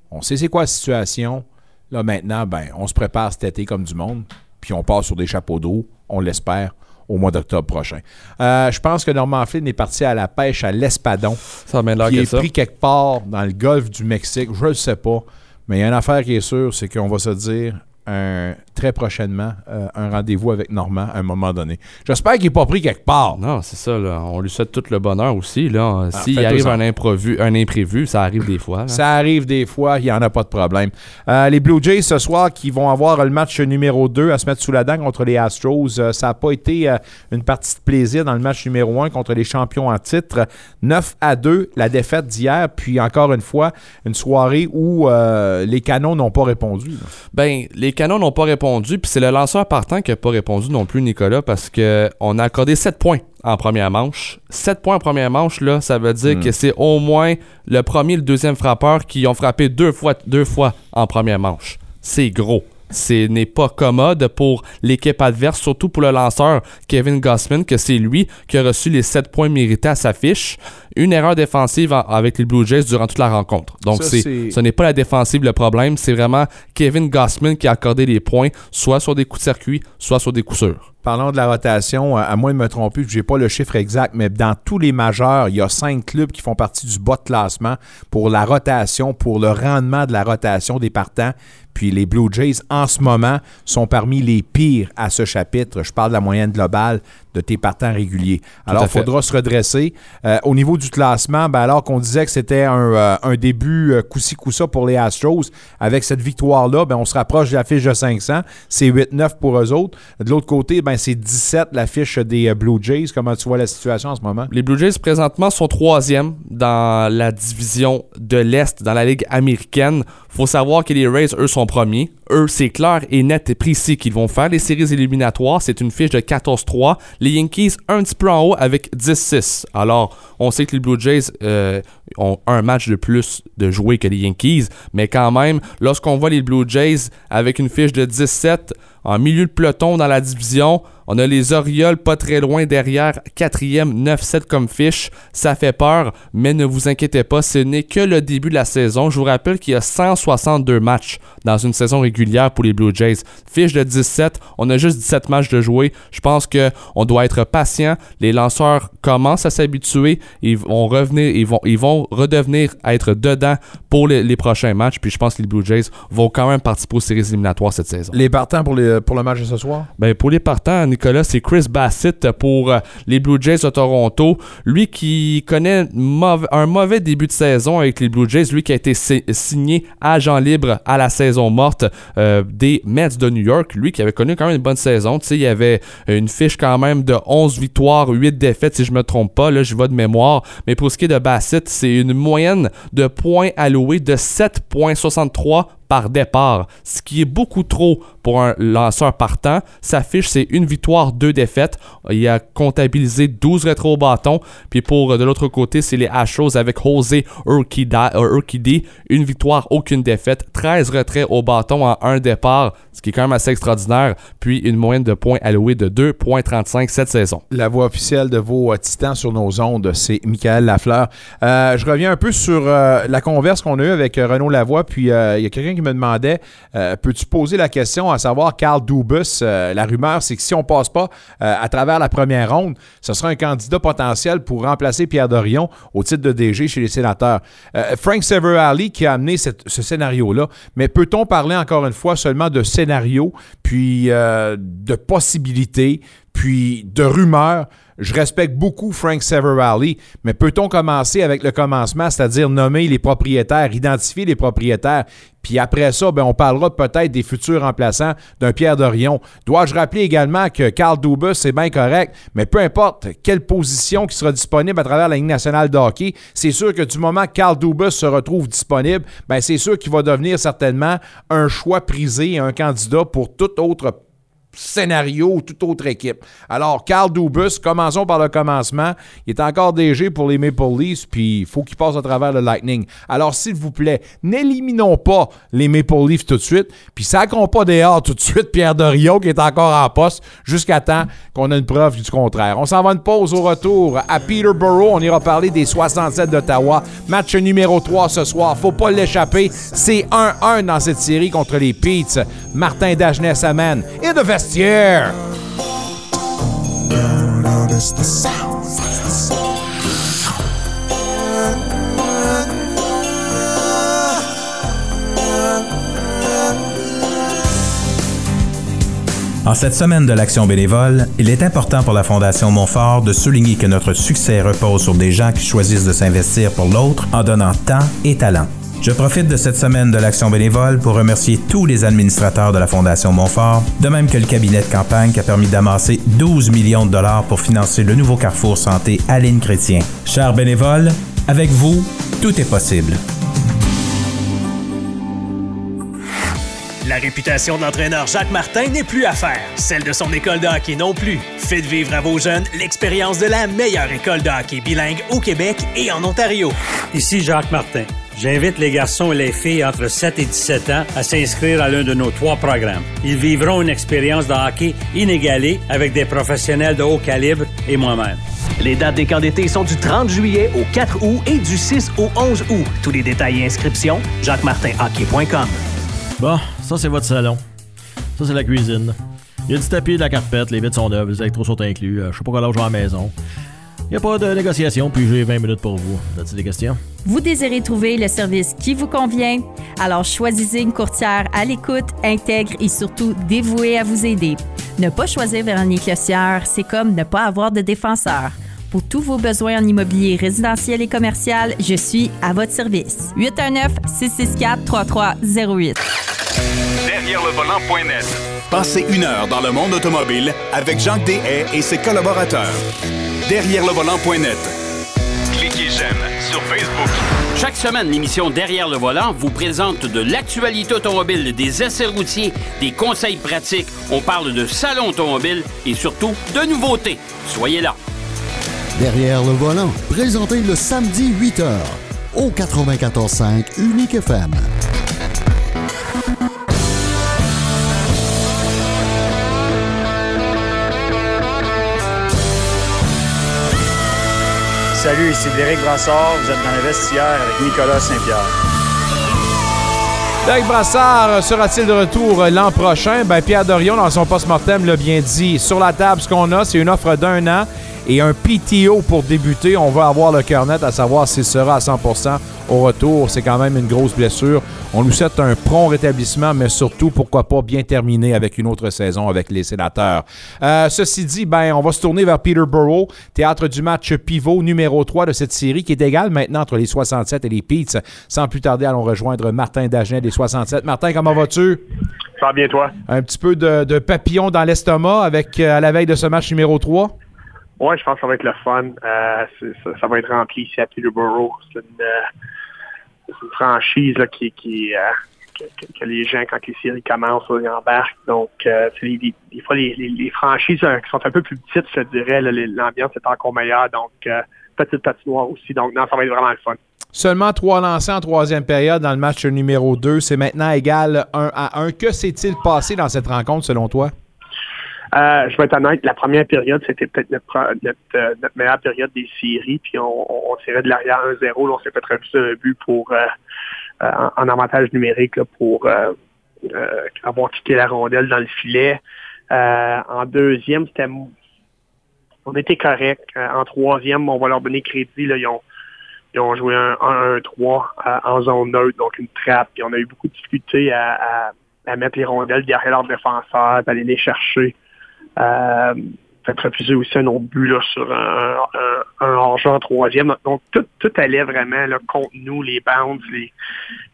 [SPEAKER 3] On sait c'est quoi la situation. Là, maintenant, ben, on se prépare cet été comme du monde. Puis on part sur des chapeaux d'eau, on l'espère, au mois d'octobre prochain. Euh, je pense que Norman Flynn est parti à la pêche à l'Espadon.
[SPEAKER 15] Ça m'a l'air
[SPEAKER 3] qui
[SPEAKER 15] que
[SPEAKER 3] est
[SPEAKER 15] ça.
[SPEAKER 3] pris quelque part dans le golfe du Mexique. Je ne le sais pas. Mais il y a une affaire qui est sûre, c'est qu'on va se dire un- très prochainement euh, un rendez-vous avec Normand à un moment donné. J'espère qu'il n'est pas pris quelque part.
[SPEAKER 15] Non, c'est ça, là. On lui souhaite tout le bonheur aussi, là. S'il
[SPEAKER 3] faites-vous
[SPEAKER 15] arrive
[SPEAKER 3] ça.
[SPEAKER 15] un imprévu, un imprévu, ça arrive des fois. là.
[SPEAKER 3] Ça arrive des fois, il n'y en a pas de problème. Euh, les Blue Jays ce soir qui vont avoir le match numéro 2 à se mettre sous la dent contre les Astros. Euh, ça n'a pas été euh, une partie de plaisir dans le match numéro 1 contre les champions en titre. 9 à 2, la défaite d'hier. Puis encore une fois, une soirée où euh, les canons n'ont pas répondu. là.
[SPEAKER 15] Ben, les canons n'ont pas répondu, puis c'est le lanceur partant qui n'a pas répondu non plus, Nicolas, parce que on a accordé 7 points en première manche. 7 points en première manche, là, ça veut dire
[SPEAKER 3] Hmm.
[SPEAKER 15] que c'est au moins le premier et le deuxième frappeur qui ont frappé deux fois, deux fois en première manche. C'est gros. Ce n'est pas commode pour l'équipe adverse, surtout pour le lanceur Kevin Gossman, que c'est lui qui a reçu les 7 points mérités à sa fiche. Une erreur défensive en- avec les Blue Jays durant toute la rencontre. Donc,
[SPEAKER 3] Ça,
[SPEAKER 15] c'est,
[SPEAKER 3] c'est-
[SPEAKER 15] ce n'est pas la défensive le problème, c'est vraiment Kevin Gossman qui a accordé les points, soit sur des coups de circuit, soit sur des coups sûrs.
[SPEAKER 3] Parlons de la rotation, à à moins de me tromper, je n'ai pas le chiffre exact, mais dans tous les majeurs, il y a cinq clubs qui font partie du bas de classement pour la rotation, pour le rendement de la rotation des partants. Puis les Blue Jays, en ce moment, sont parmi les pires à ce chapitre. Je parle de la moyenne globale de tes partants réguliers. Alors, il faudra se redresser. Euh, au niveau du classement, ben, alors qu'on disait que c'était un, euh, un début euh, coup-ci, coup-ça pour les Astros, avec cette victoire-là, ben, on se rapproche de la fiche de 500. C'est 8-9 pour eux autres. De l'autre côté, ben, c'est 17 la fiche des Blue Jays. Comment tu vois la situation en ce moment?
[SPEAKER 15] Les Blue Jays présentement sont troisième dans la division de l'Est, dans la Ligue américaine. Faut savoir que les Rays, eux, sont premiers. Eux, c'est clair et net et précis qu'ils vont faire les séries éliminatoires. C'est une fiche de 14-3. Les Yankees, un petit peu en haut avec 10-6. Alors, on sait que les Blue Jays euh, ont un match de plus de jouer que les Yankees. Mais quand même, lorsqu'on voit les Blue Jays avec une fiche de 17 en milieu de peloton dans la division, on a les Orioles pas très loin derrière, quatrième, 9-7 comme fiche. Ça fait peur, mais ne vous inquiétez pas, ce n'est que le début de la saison. Je vous rappelle qu'il y a 162 matchs dans une saison régulière pour les Blue Jays. Fiche de 17, on a juste 17 matchs de jouer. Je pense que on doit être patient. Les lanceurs commencent à s'habituer. Ils vont revenir, ils vont, ils vont redevenir à être dedans pour les, les prochains matchs. Puis je pense que les Blue Jays vont quand même participer aux séries éliminatoires cette saison.
[SPEAKER 3] Les partants pour, les- pour le match de ce soir?
[SPEAKER 15] Ben, pour les partants, Nicolas, c'est Chris Bassett pour euh, les Blue Jays de Toronto. Lui qui connaît un mauvais début de saison avec les Blue Jays, lui qui a été si- signé agent libre à la saison morte euh, des Mets de New York. Lui qui avait connu quand même une bonne saison. Tu sais, il y avait une fiche quand même de 11 victoires, 8 défaites, si je me trompe pas. Là, je vais de mémoire. Mais pour ce qui est de Bassett, c'est une moyenne de points alloués de 7,63 par départ, ce qui est beaucoup trop pour un lanceur partant. Sa fiche, c'est une victoire, deux défaites. Il a comptabilisé 12 rétro au bâton. Puis pour euh, de l'autre côté, c'est les Astros avec Jose Urquidy, euh, une victoire, aucune défaite. 13 retraits au bâton en un départ, ce qui est quand même assez extraordinaire. Puis une moyenne de points alloués de 2,35 cette saison.
[SPEAKER 3] La voix officielle de vos euh, titans sur nos ondes, c'est Michael Lafleur. Je reviens un peu sur la converse qu'on a eue avec Renaud Lavoie, puis il y a quelqu'un qui me demandait euh, peux-tu poser la question à savoir Carl Dubus euh, La rumeur, c'est que si on passe pas euh, à travers la première ronde, ce sera un candidat potentiel pour remplacer Pierre Dorion au titre de DG chez les sénateurs. Frank Severally qui a amené ce scénario-là, mais peut-on parler encore une fois seulement de scénario, puis de possibilités, puis de rumeurs je respecte beaucoup Frank Severally, mais peut-on commencer avec le commencement, c'est-à-dire nommer les propriétaires, identifier les propriétaires, puis après ça, ben, on parlera peut-être des futurs remplaçants d'un Pierre Dorion. Dois-je rappeler également que Carl Dubus, c'est bien correct, mais peu importe quelle position qui sera disponible à travers la Ligue nationale de hockey, c'est sûr que du moment que Carl Dubus se retrouve disponible, ben, c'est sûr qu'il va devenir certainement un choix prisé un candidat pour toute autre scénario ou toute autre équipe. Alors, Carl Dubus, commençons par le commencement. Il est encore DG pour les Maple Leafs, puis il faut qu'il passe à travers le Lightning. Alors, s'il vous plaît, n'éliminons pas les Maple Leafs tout de suite, puis sacrons pas dehors tout de suite Pierre Dorion qui est encore en poste jusqu'à temps qu'on ait une preuve du contraire. On s'en va une pause au retour à Peterborough. On ira parler des 67 d'Ottawa. Match numéro 3 ce soir. Faut pas l'échapper. C'est 1-1 dans cette série contre les Peets. Martin Dagenet amène. Et de
[SPEAKER 9] En cette semaine de l'action bénévole, il est important pour la Fondation Montfort de souligner que notre succès repose sur des gens qui choisissent de s'investir pour l'autre en donnant temps et talent. Je profite de cette semaine de l'action bénévole pour remercier tous les administrateurs de la Fondation Montfort, de même que le cabinet de campagne qui a permis d'amasser 12 millions de dollars pour financer le nouveau Carrefour Santé Aline Chrétien. Chers bénévoles, avec vous, tout est possible.
[SPEAKER 18] La réputation de l'entraîneur Jacques Martin n'est plus à faire, celle de son école de hockey non plus. Faites vivre à vos jeunes l'expérience de la meilleure école de hockey bilingue au Québec et en Ontario.
[SPEAKER 19] Ici Jacques Martin. J'invite les garçons et les filles entre 7 et 17 ans à s'inscrire à l'un de nos trois programmes. Ils vivront une expérience de hockey inégalée avec des professionnels de haut calibre et moi-même.
[SPEAKER 18] Les dates des camps d'été sont du 30 juillet au 4 août et du 6 au 11 août. Tous les détails et inscriptions, jacquemartinhockey.com.
[SPEAKER 13] Bon, ça c'est votre salon. Ça c'est la cuisine. Il y a du tapis, de la carpette, les vitres sont neuves, les électros sont inclus. Euh, je sais pas je vais à la maison. Il n'y a pas de négociation, puis j'ai 20 minutes pour vous. As-tu des questions?
[SPEAKER 20] Vous désirez trouver le service qui vous convient? Alors choisissez une courtière à l'écoute, intègre et surtout dévouée à vous aider. Ne pas choisir Véronique Lecière, c'est comme ne pas avoir de défenseur. Pour tous vos besoins en immobilier résidentiel et commercial, je suis à votre service. 819-664-3308.
[SPEAKER 21] Derrière le volant.net. Passez une heure dans le monde automobile avec Jacques Deshaies et ses collaborateurs. Derrière le volant.net. Cliquez j'aime sur Facebook.
[SPEAKER 22] Chaque semaine, l'émission Derrière le volant vous présente de l'actualité automobile, des essais routiers, des conseils pratiques. On parle de salon automobile et surtout de nouveautés. Soyez là.
[SPEAKER 23] Derrière le volant, présenté le samedi 8h au 94.5 Unique FM.
[SPEAKER 14] Salut, ici Derek Brassard. Vous êtes dans le vestiaire avec Nicolas Saint-Pierre.
[SPEAKER 3] Derek Brassard sera-t-il de retour l'an prochain? Ben, Pierre Dorion, dans son post-mortem, l'a bien dit. Sur la table, ce qu'on a, c'est une offre d'un an et un PTO pour débuter. On va avoir le cœur net à savoir s'il sera à 100% au retour. C'est quand même une grosse blessure. On lui souhaite un prompt rétablissement, mais surtout, pourquoi pas bien terminer avec une autre saison avec les sénateurs. Euh, ceci dit, ben, on va se tourner vers Peterborough, théâtre du match pivot numéro 3 de cette série qui est égale maintenant entre les 67 et les Peets. Sans plus tarder, allons rejoindre Martin Dagenet des 67. Martin, comment vas-tu?
[SPEAKER 24] Ça va bien, toi?
[SPEAKER 3] Un petit peu de, de papillon dans l'estomac avec euh, à la veille de ce match numéro 3?
[SPEAKER 24] Ouais, je pense que ça va être le fun. Euh, ça, va être rempli ici à Peterborough. C'est une, euh, une, franchise qui, qui euh, que, les gens, quand les séries commencent, ils embarquent. Donc, les, des fois, les, franchises qui sont un peu plus petites, je dirais, l'ambiance est encore meilleure. Donc, petite patinoire aussi. Donc, non, ça va être vraiment le fun.
[SPEAKER 3] Seulement trois lancés en troisième période dans le match numéro 2. C'est maintenant égal 1 à 1. Que s'est-il passé dans cette rencontre, selon toi?
[SPEAKER 24] Euh, je vais être honnête, la première période, c'était peut-être notre, euh, meilleure période des séries, puis on, on tirait de l'arrière 1-0. On s'est fait refuser un but pour euh, en, en, avantage numérique pour avoir quitté la rondelle dans le filet. en deuxième, c'était on était correct. en troisième, on va leur donner crédit. Ils, ont, joué un 1-1-3 en zone neutre, donc une trappe. Puis on a eu beaucoup de difficultés à mettre les rondelles derrière leurs défenseurs, d'aller les chercher. Euh, fait refuser aussi un autre but là, sur un, un, en troisième. Donc, tout, tout allait vraiment là, contre nous, les bounds, les,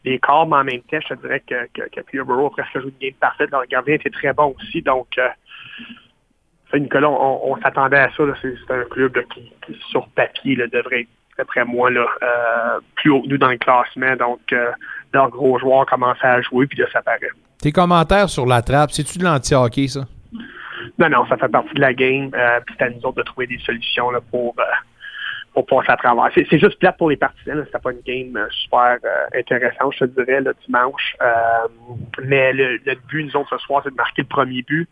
[SPEAKER 24] les corps, mais en même temps, je te dirais que, que, que Peterborough a presque joué une game parfaite. Leur gardien était très bon aussi. Donc, euh, Nicolas, on, s'attendait à ça. C'est un club qui, sur papier, devrait être, d'après moi, là, euh, plus haut que nous dans le classement. Donc, euh, leurs gros joueurs commençaient à jouer, puis là, ça paraît.
[SPEAKER 3] Tes commentaires sur la trappe, c'est-tu de l'anti-hockey, ça?
[SPEAKER 24] Non, non, ça fait partie de la game. Euh, puis c'est à nous autres de trouver des solutions pour, euh, pour passer à travers. C'est, juste plate pour les partisans. C'était pas une game euh, super intéressante, je te dirais, le dimanche. Mais le, but, nous autres, ce soir, c'est de marquer le premier but.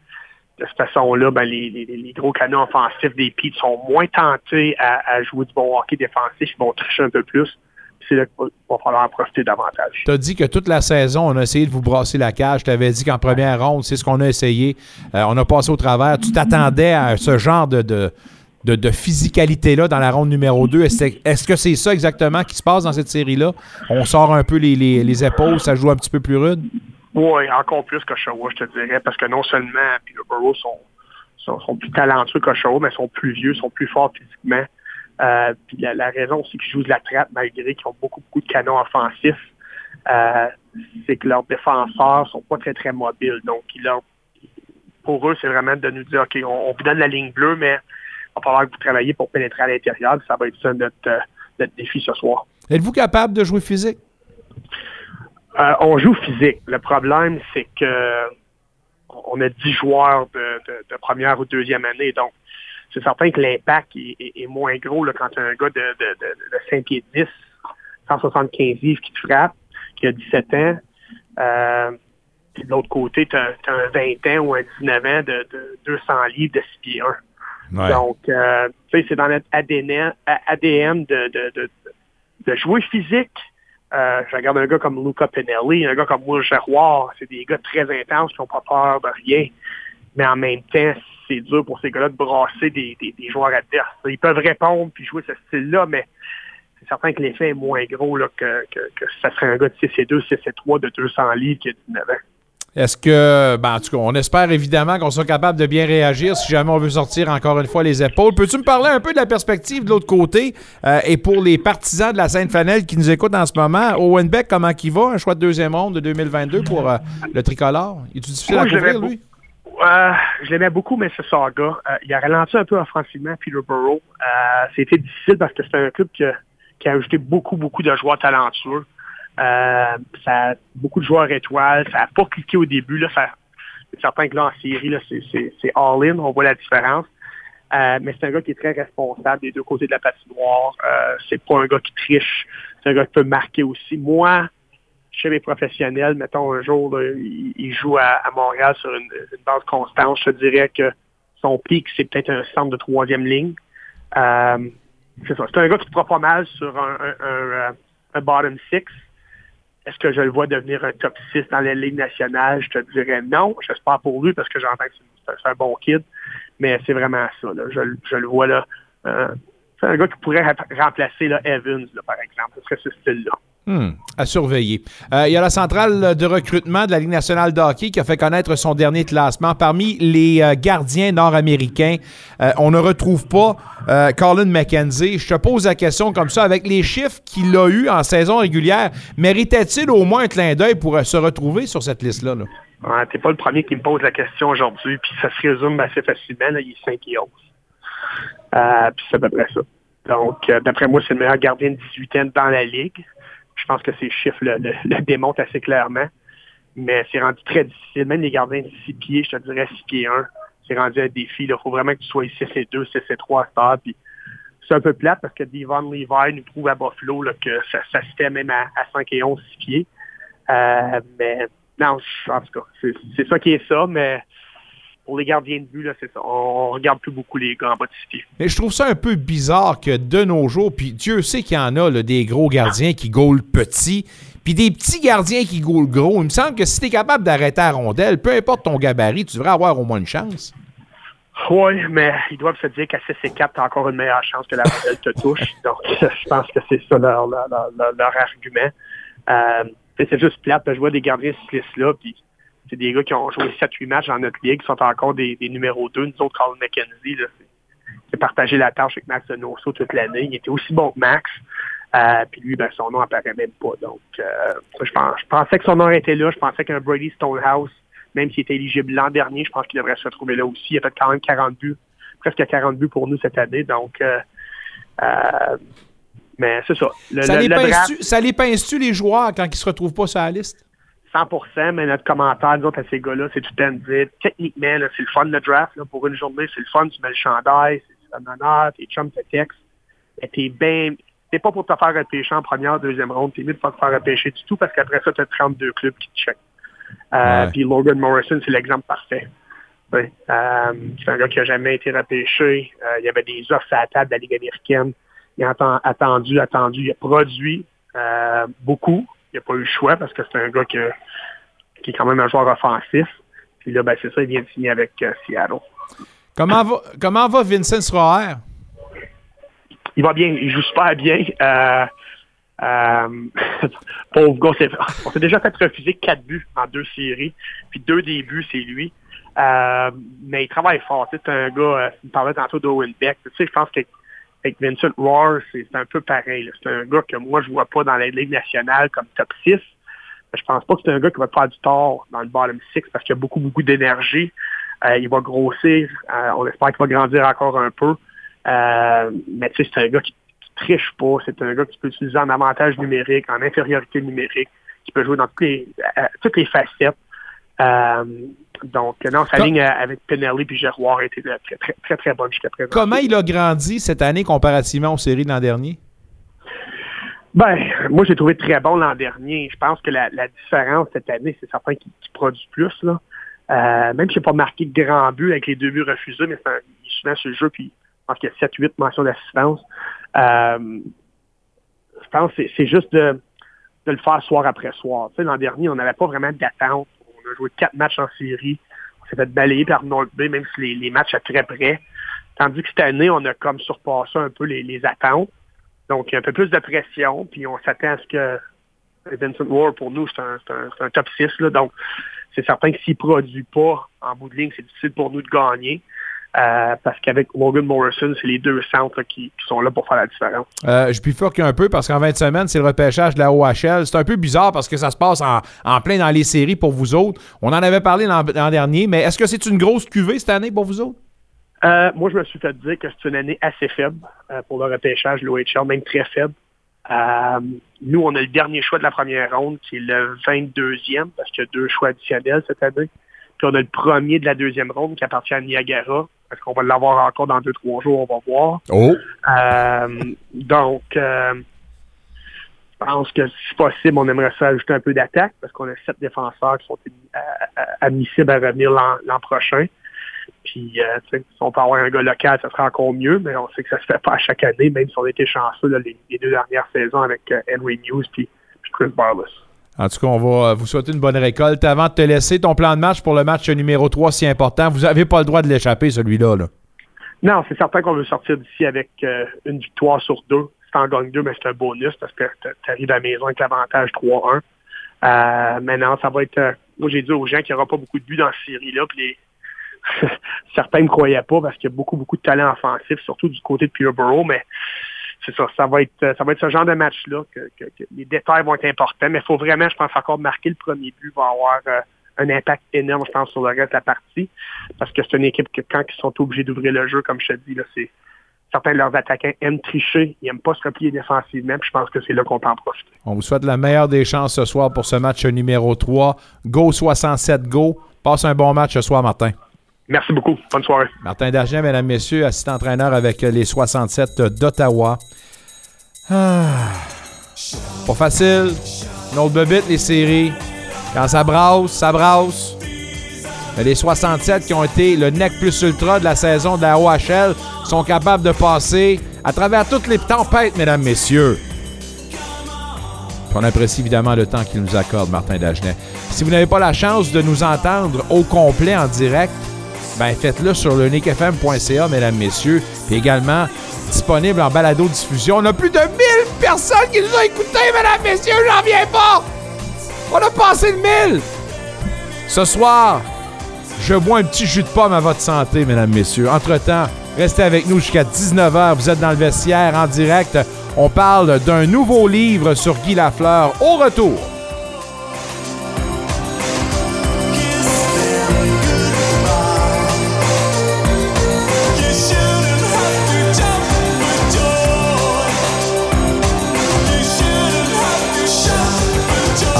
[SPEAKER 24] De cette façon-là, ben, les, gros canons offensifs des Peets sont moins tentés à, à jouer du bon hockey défensif. Ils vont tricher un peu plus. C'est là qu'il va, falloir en profiter davantage.
[SPEAKER 3] Tu as dit que toute la saison, on a essayé de vous brasser la cage. Tu avais dit qu'en première ronde, c'est ce qu'on a essayé. Euh, on a passé au travers. Tu t'attendais à ce genre de, de, de, de physicalité-là dans la ronde numéro 2. Est-ce est-ce que c'est ça exactement qui se passe dans cette série-là? On sort un peu les, les, les épaules, ça joue un petit peu plus rude?
[SPEAKER 24] Oui, encore plus qu'Oshawa, je te dirais, parce que non seulement Peterborough sont, sont, sont plus talentueux qu'Oshawa, mais sont plus vieux, sont plus forts physiquement. Euh, puis la, la raison aussi qu'ils jouent de la trappe, malgré qu'ils ont beaucoup, beaucoup de canons offensifs, euh, c'est que leurs défenseurs sont pas très, très mobiles. Donc, ils pour eux, c'est vraiment de nous dire, OK, on, on vous donne la ligne bleue, mais il va falloir que vous travaillez pour pénétrer à l'intérieur. Ça va être ça notre, euh, notre défi ce soir.
[SPEAKER 3] Êtes-vous capable de jouer physique?
[SPEAKER 24] Euh, on joue physique. Le problème, c'est que on a 10 joueurs de, de- de première ou deuxième année. Donc, c'est certain que l'impact est, est- est moins gros là, quand tu as un gars de, de, de, de 5 pieds 10, 175 livres qui te frappe, qui a 17 ans. Euh, puis de l'autre côté, tu as, un 20 ans ou un 19 ans de, de 200 livres de 6 pieds 1.
[SPEAKER 3] Ouais.
[SPEAKER 24] Donc, euh, tu sais, c'est dans notre ADN, ADN de, jouer physique. Euh, je regarde un gars comme Luca Pinelli, un gars comme Will Giroir. C'est des gars très intenses qui n'ont pas peur de rien. Mais en même temps, c'est dur pour ces gars-là de brasser des, des, des joueurs adverses. Ils peuvent répondre puis jouer ce style-là, mais c'est certain que l'effet est moins gros là, que, que, que ça serait un gars de 6 et 2, 6 et 3 de 200 livres qui a 19 ans.
[SPEAKER 3] Est-ce que, ben, en tout cas, on espère évidemment qu'on soit capable de bien réagir si jamais on veut sortir encore une fois les épaules. Peux-tu me parler un peu de la perspective de l'autre côté euh, et pour les partisans de la Sainte-Fanelle qui nous écoutent en ce moment, Owen Beck, comment il va? Un choix de deuxième ronde de 2022 pour euh, le tricolore. Est-tu difficile
[SPEAKER 24] Moi,
[SPEAKER 3] à couvrir, lui?
[SPEAKER 24] Euh, je l'aimais beaucoup, mais ce saga, euh, il a ralenti un peu offensivement Peterborough. C'était difficile parce que c'est un club qui a, ajouté beaucoup, beaucoup de joueurs talentueux. Euh, beaucoup de joueurs étoiles. Ça n'a pas cliqué au début. Là, ça, c'est certain que là, en série, c'est all-in. On voit la différence. Euh, mais c'est un gars qui est très responsable des deux côtés de la patinoire. Euh, c'est pas un gars qui triche. C'est un gars qui peut marquer aussi. Moi, chez les professionnels, mettons un jour, il, joue à, Montréal sur une, base constante. Je te dirais que son pic, c'est peut-être un centre de troisième ligne. Euh, c'est ça. C'est un gars qui te pas mal sur un, un, bottom six. Est-ce que je le vois devenir un top 6 dans la Ligue nationale? Je te dirais non. J'espère pour lui parce que j'entends que c'est un bon kid. Mais c'est vraiment ça. Je, le vois là. euh, c'est un gars qui pourrait rem- remplacer Evans, par exemple. Ce serait ce style-là.
[SPEAKER 3] Hmm, à surveiller. Euh, il y a la centrale de recrutement de la Ligue nationale de hockey qui a fait connaître son dernier classement. Parmi les euh, gardiens nord-américains, euh, on ne retrouve pas Colin McKenzie. Je te pose la question comme ça, avec les chiffres qu'il a eus en saison régulière, méritait-il au moins un clin d'œil pour se retrouver sur cette liste-là? là?
[SPEAKER 24] Ouais, T'es pas le premier qui me pose la question aujourd'hui, puis ça se résume assez facilement. Il est 5 et 11. Euh, puis c'est à peu près ça. Donc, d'après moi, c'est le meilleur gardien de 18 ans dans la Ligue. Je pense que ces chiffres le, démontrent assez clairement. Mais c'est rendu très difficile. Même les gardiens de 6 pieds, je te dirais 6 pieds 1, c'est rendu un défi. Il faut vraiment que tu sois 6 et 2, 6 et 3 stars. Puis c'est un peu plate parce que Devon Levi nous prouve à Buffalo que ça, se fait même à, à 5 et 11, 6 pieds. Euh, mais non, en tout cas, c'est ça qui est ça, mais pour les gardiens de but, là, c'est ça. On, on regarde plus beaucoup les gars en bas de 6 pieds.
[SPEAKER 3] Mais je trouve ça un peu bizarre que de nos jours, puis Dieu sait qu'il y en a là, des gros gardiens qui gaulent petits, puis des petits gardiens qui gaulent gros. Il me semble que si tu es capable d'arrêter la rondelle, peu importe ton gabarit, tu devrais avoir au moins une chance.
[SPEAKER 24] Oui, mais ils doivent se dire qu'à 6 et 4, tu as encore une meilleure chance que la rondelle te touche. Donc, je pense que c'est ça leur, leur, leur- leur- leur argument. Euh, c'est juste plate. Je vois des gardiens sur ce liste-là, puis c'est des gars qui ont joué 7-8 matchs dans notre ligue, qui sont encore des, des numéros 2. Nous autres, Carl McKenzie, c'est- partagé la tâche avec Max Donoso toute l'année. Il était aussi bon que Max. Euh, puis lui, ben, son nom apparaît même pas. Donc, euh, je, pense, je pensais que son nom était là. Je pensais qu'un Brady Stonehouse, même s'il était éligible l'an dernier, je pense qu'il devrait se retrouver là aussi. Il a fait quand même 40 buts, presque 40 buts pour nous cette année. Donc, euh, mais c'est ça. Le,
[SPEAKER 3] ça,
[SPEAKER 24] le-
[SPEAKER 3] les
[SPEAKER 24] le draft-
[SPEAKER 3] ça les pince-tu, les joueurs, quand ils se retrouvent pas sur la liste?
[SPEAKER 24] 100%, mais notre commentaire, nous autres, à ces gars-là, c'est tout le temps de dire, techniquement, c'est le fun le draft, là, pour une journée, c'est le fun, tu mets le chandail, c'est un honneur, tes chums te mais t'es bien, t'es pas pour te faire repêcher en première, deuxième ronde, t'es mieux de pas te faire repêcher du tout, parce qu'après ça, t'as 32 clubs qui te checkent. Euh,
[SPEAKER 3] Ouais.
[SPEAKER 24] Puis Logan Morrison, c'est l'exemple parfait. Ouais. Euh, c'est un gars qui a jamais été repêché. Euh, il y avait des offres à la table de la Ligue américaine. Il a atten- attendu, attendu. Il a produit beaucoup. Il n'a pas eu le choix parce que c'est un gars que- qui est quand même un joueur offensif. Puis là, ben, c'est ça, il vient de signer avec euh, Seattle.
[SPEAKER 3] Comment va, comment va Vincent Sroer?
[SPEAKER 24] Il va bien, il joue super bien. Euh, euh, pauvre gars, on s'est déjà fait refuser quatre buts en deux séries, puis deux débuts, c'est lui. Mais il travaille fort. C'est un gars, tu me parlais tantôt d'Owen Beck. Tu sais, je pense Vincent Roar, c'est un peu pareil. C'est un gars que moi, je vois pas dans la Ligue nationale comme top 6. Mais je pense pas que c'est un gars qui va te faire du tort dans le bottom 6 parce qu'il a beaucoup, beaucoup d'énergie. Euh, il va grossir. Euh, on espère qu'il va grandir encore un peu. Euh, mais tu sais, c'est un gars qui, qui triche pas. C'est un gars que tu peux utiliser en avantage numérique, en infériorité numérique, qui peut jouer dans toutes les facettes. Donc, non, sa ligne euh, avec Penelli puis Gerroir a été euh, très, très, très, très bonne jusqu'à présent.
[SPEAKER 3] Comment il a grandi cette année comparativement aux séries de l'an dernier?
[SPEAKER 24] Ben, moi, j'ai trouvé très bon l'an dernier. Je pense que la, la différence cette année, c'est certain qu'il produit plus. Là. Euh, même si j'ai pas marqué de grand but avec les deux buts refusés, mais un- il est souvent sur le jeu, puis je pense qu'il y a 7-8 mentions d'assistance. Euh, je pense que c'est- c'est juste de, de le faire soir après soir. Tu sais, l'an dernier, on n'avait pas vraiment d'attente. On a joué quatre matchs en série. On s'est fait balayer par North Bay, même si les, les matchs à très près. Tandis que cette année, on a comme surpassé un peu les, les attentes. Donc, il y a un peu plus de pression, puis on s'attend à ce que Vincent Ward, pour nous, c'est un, un- top 6. Là, donc, c'est certain que s'il ne produit pas en bout de ligne, c'est difficile pour nous de gagner. Euh, parce qu'avec Logan Morrison, c'est les deux centres là, qui, qui sont là pour faire la différence.
[SPEAKER 3] Euh, je bifurque un peu parce qu'en 20 semaines, c'est le repêchage de la OHL. C'est un peu bizarre parce que ça se passe en, en plein dans les séries pour vous autres. On en avait parlé l'an dernier, mais est-ce que c'est une grosse cuvée cette année pour vous autres?
[SPEAKER 24] Euh, moi, je me suis fait dire que c'est une année assez faible euh, pour le repêchage de l'OHL, même très faible. Nous, on a le dernier choix de la première ronde, qui est le 22e, parce qu'il y a deux choix additionnels cette année. Puis on a le premier de la deuxième ronde qui appartient à Niagara. Est-ce qu'on va l'avoir encore dans deux, trois jours? On va voir.
[SPEAKER 3] Oh!
[SPEAKER 24] Euh, donc, euh, je pense que si possible, on aimerait ça ajouter un peu d'attaque parce qu'on a sept défenseurs qui sont euh, admissibles à revenir l'an prochain. Puis, euh, tu sais, si on peut avoir un gars local, ça serait encore mieux, mais on sait que ça se fait pas à chaque année, même si on été chanceux là, les, les deux dernières saisons avec Henry News puis, puis Chris Barless.
[SPEAKER 3] En tout cas, on va euh, vous souhaiter une bonne récolte. Avant de te laisser ton plan de match pour le match numéro 3 si important, vous n'avez pas le droit de l'échapper, celui-là. Là.
[SPEAKER 24] Non, c'est certain qu'on veut sortir d'ici avec euh, une victoire sur deux. Si t'en gagnes deux, mais c'est un bonus parce que tu arrives à la maison avec l'avantage 3-1. Euh, maintenant, ça va être... moi, j'ai dit aux gens qu'il n'y aura pas beaucoup de buts dans cette série-là. Certains ne me croyaient pas parce qu'il y a beaucoup, beaucoup de talent offensif, surtout du côté de Peterborough, mais c'est ça, ça va être ça va être ce genre de match-là que, les détails vont être importants, mais il faut vraiment, je pense, encore marquer le premier but va avoir euh, un impact énorme, je pense, sur le reste de la partie. Parce que c'est une équipe que quand ils sont obligés d'ouvrir le jeu, comme je te dis, c'est certains de leurs attaquants aiment tricher, ils n'aiment pas se replier défensivement, puis je pense que c'est là qu'on peut en profiter.
[SPEAKER 3] On vous souhaite la meilleure des chances ce soir pour ce match numéro 3. Go 67 go. Passe un bon match ce soir, Martin.
[SPEAKER 24] Merci beaucoup. Bonne soirée.
[SPEAKER 3] Martin Dargent, mesdames, messieurs, assistant entraîneur avec les 67 d'Ottawa. Ah. Pas facile. Une autre bebite, les séries. Quand ça brasse, ça brasse. Mais les 67 qui ont été le nec plus ultra de la saison de la OHL sont capables de passer à travers toutes les tempêtes, mesdames, messieurs. On apprécie évidemment le temps qu'il nous accorde, Martin Dagenet. Si vous n'avez pas la chance de nous entendre au complet en direct, ben faites-le sur le nickfm.ca, mesdames, messieurs. Puis également disponible en balado-diffusion. On a plus de 1000 personnes qui nous ont écoutés, mesdames, messieurs, j'en viens pas! On a passé le 1000! Ce soir, je bois un petit jus de pomme à votre santé, mesdames, messieurs. Entre-temps, restez avec nous jusqu'à 19h. Vous êtes dans le vestiaire en direct. On parle d'un nouveau livre sur Guy Lafleur au retour.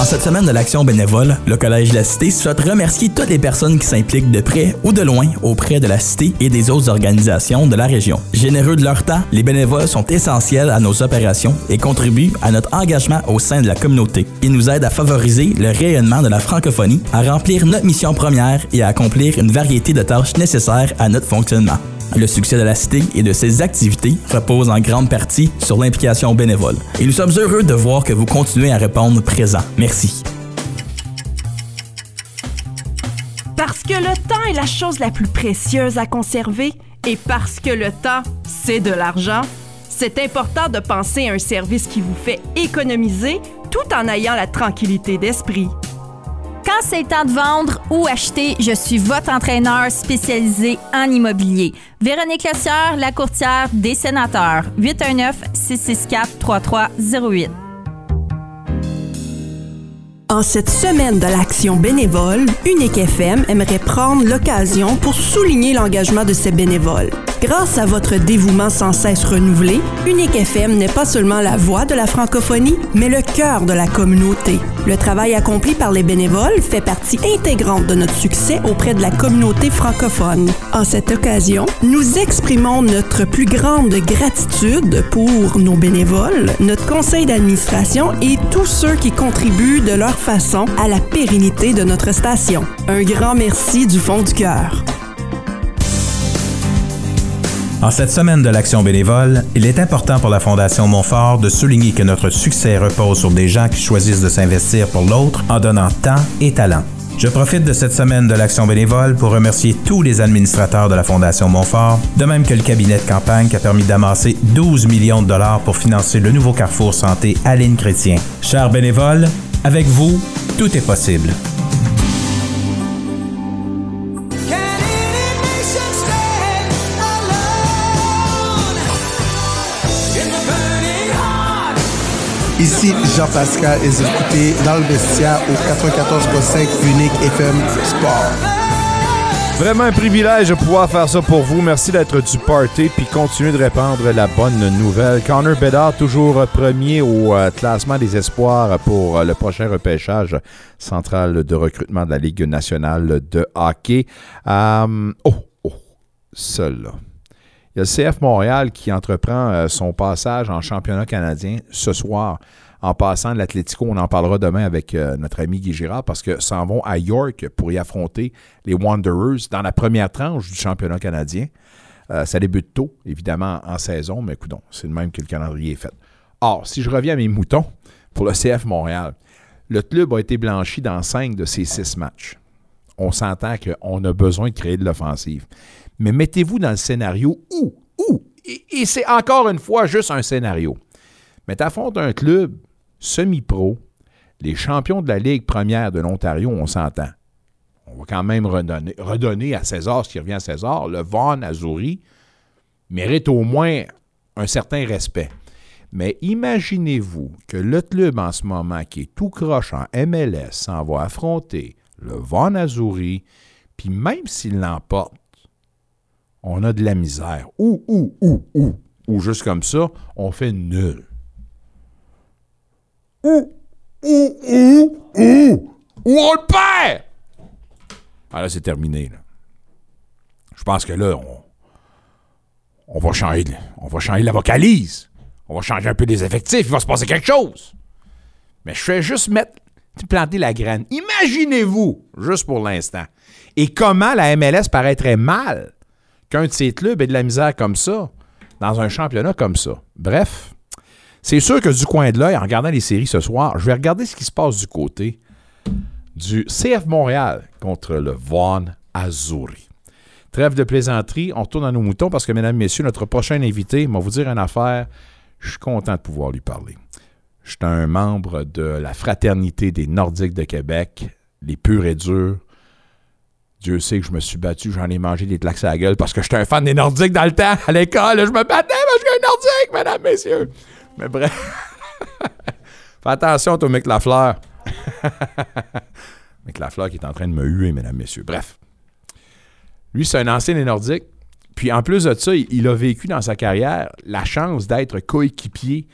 [SPEAKER 25] Cette semaine de l'action bénévole, le Collège de la Cité souhaite remercier toutes les personnes qui s'impliquent de près ou de loin auprès de la Cité et des autres organisations de la région. Généreux de leur temps, les bénévoles sont essentiels à nos opérations et contribuent à notre engagement au sein de la communauté. Ils nous aident à favoriser le rayonnement de la francophonie, à remplir notre mission première et à accomplir une variété de tâches nécessaires à notre fonctionnement. Le succès de la Cité et de ses activités repose en grande partie sur l'implication bénévole. Et nous sommes heureux de voir que vous continuez à répondre présent. Merci.
[SPEAKER 11] Parce que le temps est la chose la plus précieuse à conserver et parce que le temps, c'est de l'argent, c'est important de penser à un service qui vous fait économiser tout en ayant la tranquillité d'esprit.
[SPEAKER 20] Quand c'est le temps de vendre ou acheter, je suis votre entraîneur spécialisé en immobilier. Véronique Lessieur, la courtière des sénateurs. 819-664-3308.
[SPEAKER 11] En cette semaine de l'action bénévole, Unique FM aimerait prendre l'occasion pour souligner l'engagement de ses bénévoles. Grâce à votre dévouement sans cesse renouvelé, Unique FM n'est pas seulement la voix de la francophonie, mais le cœur de la communauté. Le travail accompli par les bénévoles fait partie intégrante de notre succès auprès de la communauté francophone. En cette occasion, nous exprimons notre plus grande gratitude pour nos bénévoles, notre conseil d'administration et tous ceux qui contribuent de leur façon à la pérennité de notre station. Un grand merci du fond du cœur.
[SPEAKER 9] En cette semaine de l'action bénévole, il est important pour la Fondation Montfort de souligner que notre succès repose sur des gens qui choisissent de s'investir pour l'autre en donnant temps et talent. Je profite de cette semaine de l'action bénévole pour remercier tous les administrateurs de la Fondation Montfort, de même que le cabinet de campagne qui a permis d'amasser 12 millions de dollars pour financer le nouveau Carrefour Santé Aline Chrétien. Chers bénévoles, avec vous, tout est possible.
[SPEAKER 26] Ici Jean-Pascal et vous écoutez dans le vestiaire au 94.5 Unique FM Sport.
[SPEAKER 3] Vraiment un privilège de pouvoir faire ça pour vous. Merci d'être du party puis continuer de répandre la bonne nouvelle. Connor Bedard, toujours premier au euh, classement des espoirs pour euh, le prochain repêchage central de recrutement de la Ligue nationale de hockey. Euh, oh, oh, seul là. Il y a le CF Montréal qui entreprend euh, son passage en championnat canadien ce soir en passant de l'Atlético. On en parlera demain avec euh, notre ami Guy Girard parce que s'en vont à York pour y affronter les Wanderers dans la première tranche du championnat canadien. Euh, ça débute tôt, évidemment, en saison, mais écoute, c'est le même que le calendrier est fait. Or, si je reviens à mes moutons pour le CF Montréal, le club a été blanchi dans cinq de ses six matchs. On s'entend qu'on a besoin de créer de l'offensive. Mais mettez-vous dans le scénario où, où, et, c'est encore une fois juste un scénario. Mais t'affrontes un club semi-pro, les champions de la Ligue première de l'Ontario, on s'entend. On va quand même redonner, à César ce qui revient à César. Le Von Azouri mérite au moins un certain respect. Mais imaginez-vous que le club en ce moment qui est tout croche en MLS s'en va affronter le Von Azouri, puis même s'il l'emporte, on a de la misère. Ou, ou, ou, ou, ou juste comme ça, on fait nul. Ou, ou, ou, ou, ou on le perd! Ah là, c'est terminé. Là. Je pense que là, on, on, va changer, on va changer la vocalise. On va changer un peu des effectifs. Il va se passer quelque chose. Mais je fais juste mettre, planter la graine. Imaginez-vous, juste pour l'instant, et comment la MLS paraîtrait mal? Qu'un de ces clubs ait de la misère comme ça dans un championnat comme ça. Bref, c'est sûr que du coin de l'œil, en regardant les séries ce soir, je vais regarder ce qui se passe du côté du CF Montréal contre le Vaughan Azzurri. Trêve de plaisanterie, on retourne à nos moutons parce que, mesdames, messieurs, notre prochain invité va vous dire une affaire. Je suis content de pouvoir lui parler. Je suis un membre de la Fraternité des Nordiques de Québec, les purs et durs. Dieu sait que je me suis battu, j'en ai mangé des claques à la gueule parce que j'étais un fan des Nordiques dans le temps, à l'école. Je me battais parce que je suis un Nordique, mesdames, messieurs. Mais bref. Fais attention, toi, Mick Lafleur. Mick Lafleur qui est en train de me huer, mesdames, messieurs. Bref. Lui, c'est un ancien des Nordiques. Puis en plus de ça, il, a vécu dans sa carrière la chance d'être coéquipier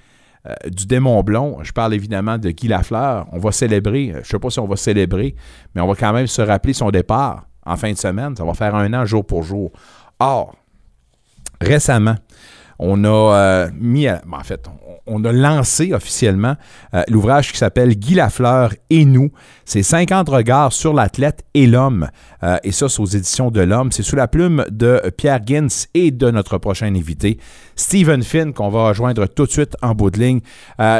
[SPEAKER 3] euh, du démon blond. Je parle évidemment de Guy Lafleur. On va célébrer, je ne sais pas si on va célébrer, mais on va quand même se rappeler son départ en fin de semaine. Ça va faire un an jour pour jour. Or, récemment, on a euh, mis, ben, en fait, on, a lancé officiellement euh, l'ouvrage qui s'appelle Guy Lafleur et nous. C'est 50 regards sur l'athlète et l'homme. Euh, et ça, c'est aux éditions de l'homme. C'est sous la plume de Pierre Gins et de notre prochain invité, Stephen Finn, qu'on va rejoindre tout de suite en bout de ligne.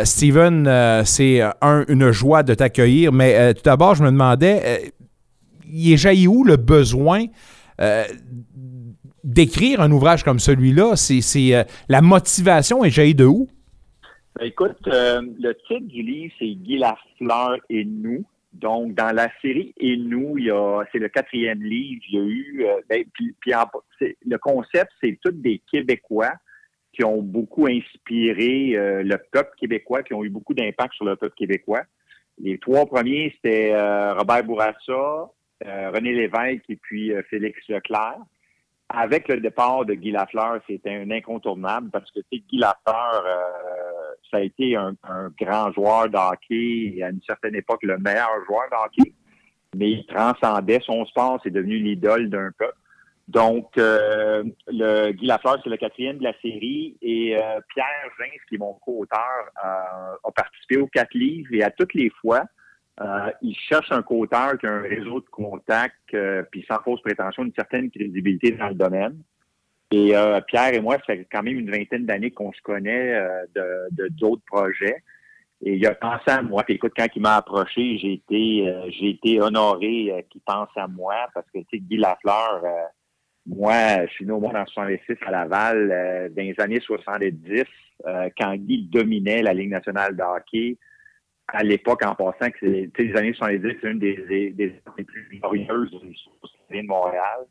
[SPEAKER 3] Stephen, c'est un, une joie de t'accueillir, mais tout d'abord, je me demandais, il est jailli où le besoin euh, d'écrire un ouvrage comme celui-là? C'est, euh, la motivation est jaillie de où?
[SPEAKER 8] Ben, écoute, euh, le titre du livre, c'est Guy Lafleur et nous. Donc, dans la série Et nous, c'est le quatrième livre. Il y a eu, ben, le concept, c'est tous des Québécois qui ont beaucoup inspiré le peuple québécois, qui ont eu beaucoup d'impact sur le peuple québécois. Les trois premiers, c'était Robert Bourassa, René Lévesque et puis euh, Félix Leclerc. Avec le départ de Guy Lafleur, c'était un incontournable parce que Guy Lafleur, euh, ça a été un, grand joueur de hockey et à une certaine époque le meilleur joueur de hockey, mais il transcendait son sport, c'est devenu l'idole d'un peuple. Donc, euh, le Guy Lafleur, c'est le quatrième de la série et euh, Pierre Gins, qui est mon co-auteur, euh, a participé aux quatre livres et à toutes les fois, euh, il cherche un co-auteur qui a un réseau de contacts, euh, puis sans fausse prétention, une certaine crédibilité dans le domaine. Et euh, Pierre et moi, ça fait quand même une vingtaine d'années qu'on se connaît euh, de d'autres projets. Et il a pensé à moi. Puis écoute, quand il m'a approché, j'ai été, j'ai été honoré qu'il pense à moi parce que tu sais, Guy Lafleur, moi, je suis né au monde en 66 à Laval, dans les années 70, euh, quand Guy dominait la Ligue nationale de hockey. À l'époque, en passant, que les années 70, c'est une des, des, les plus glorieuses de Montréal.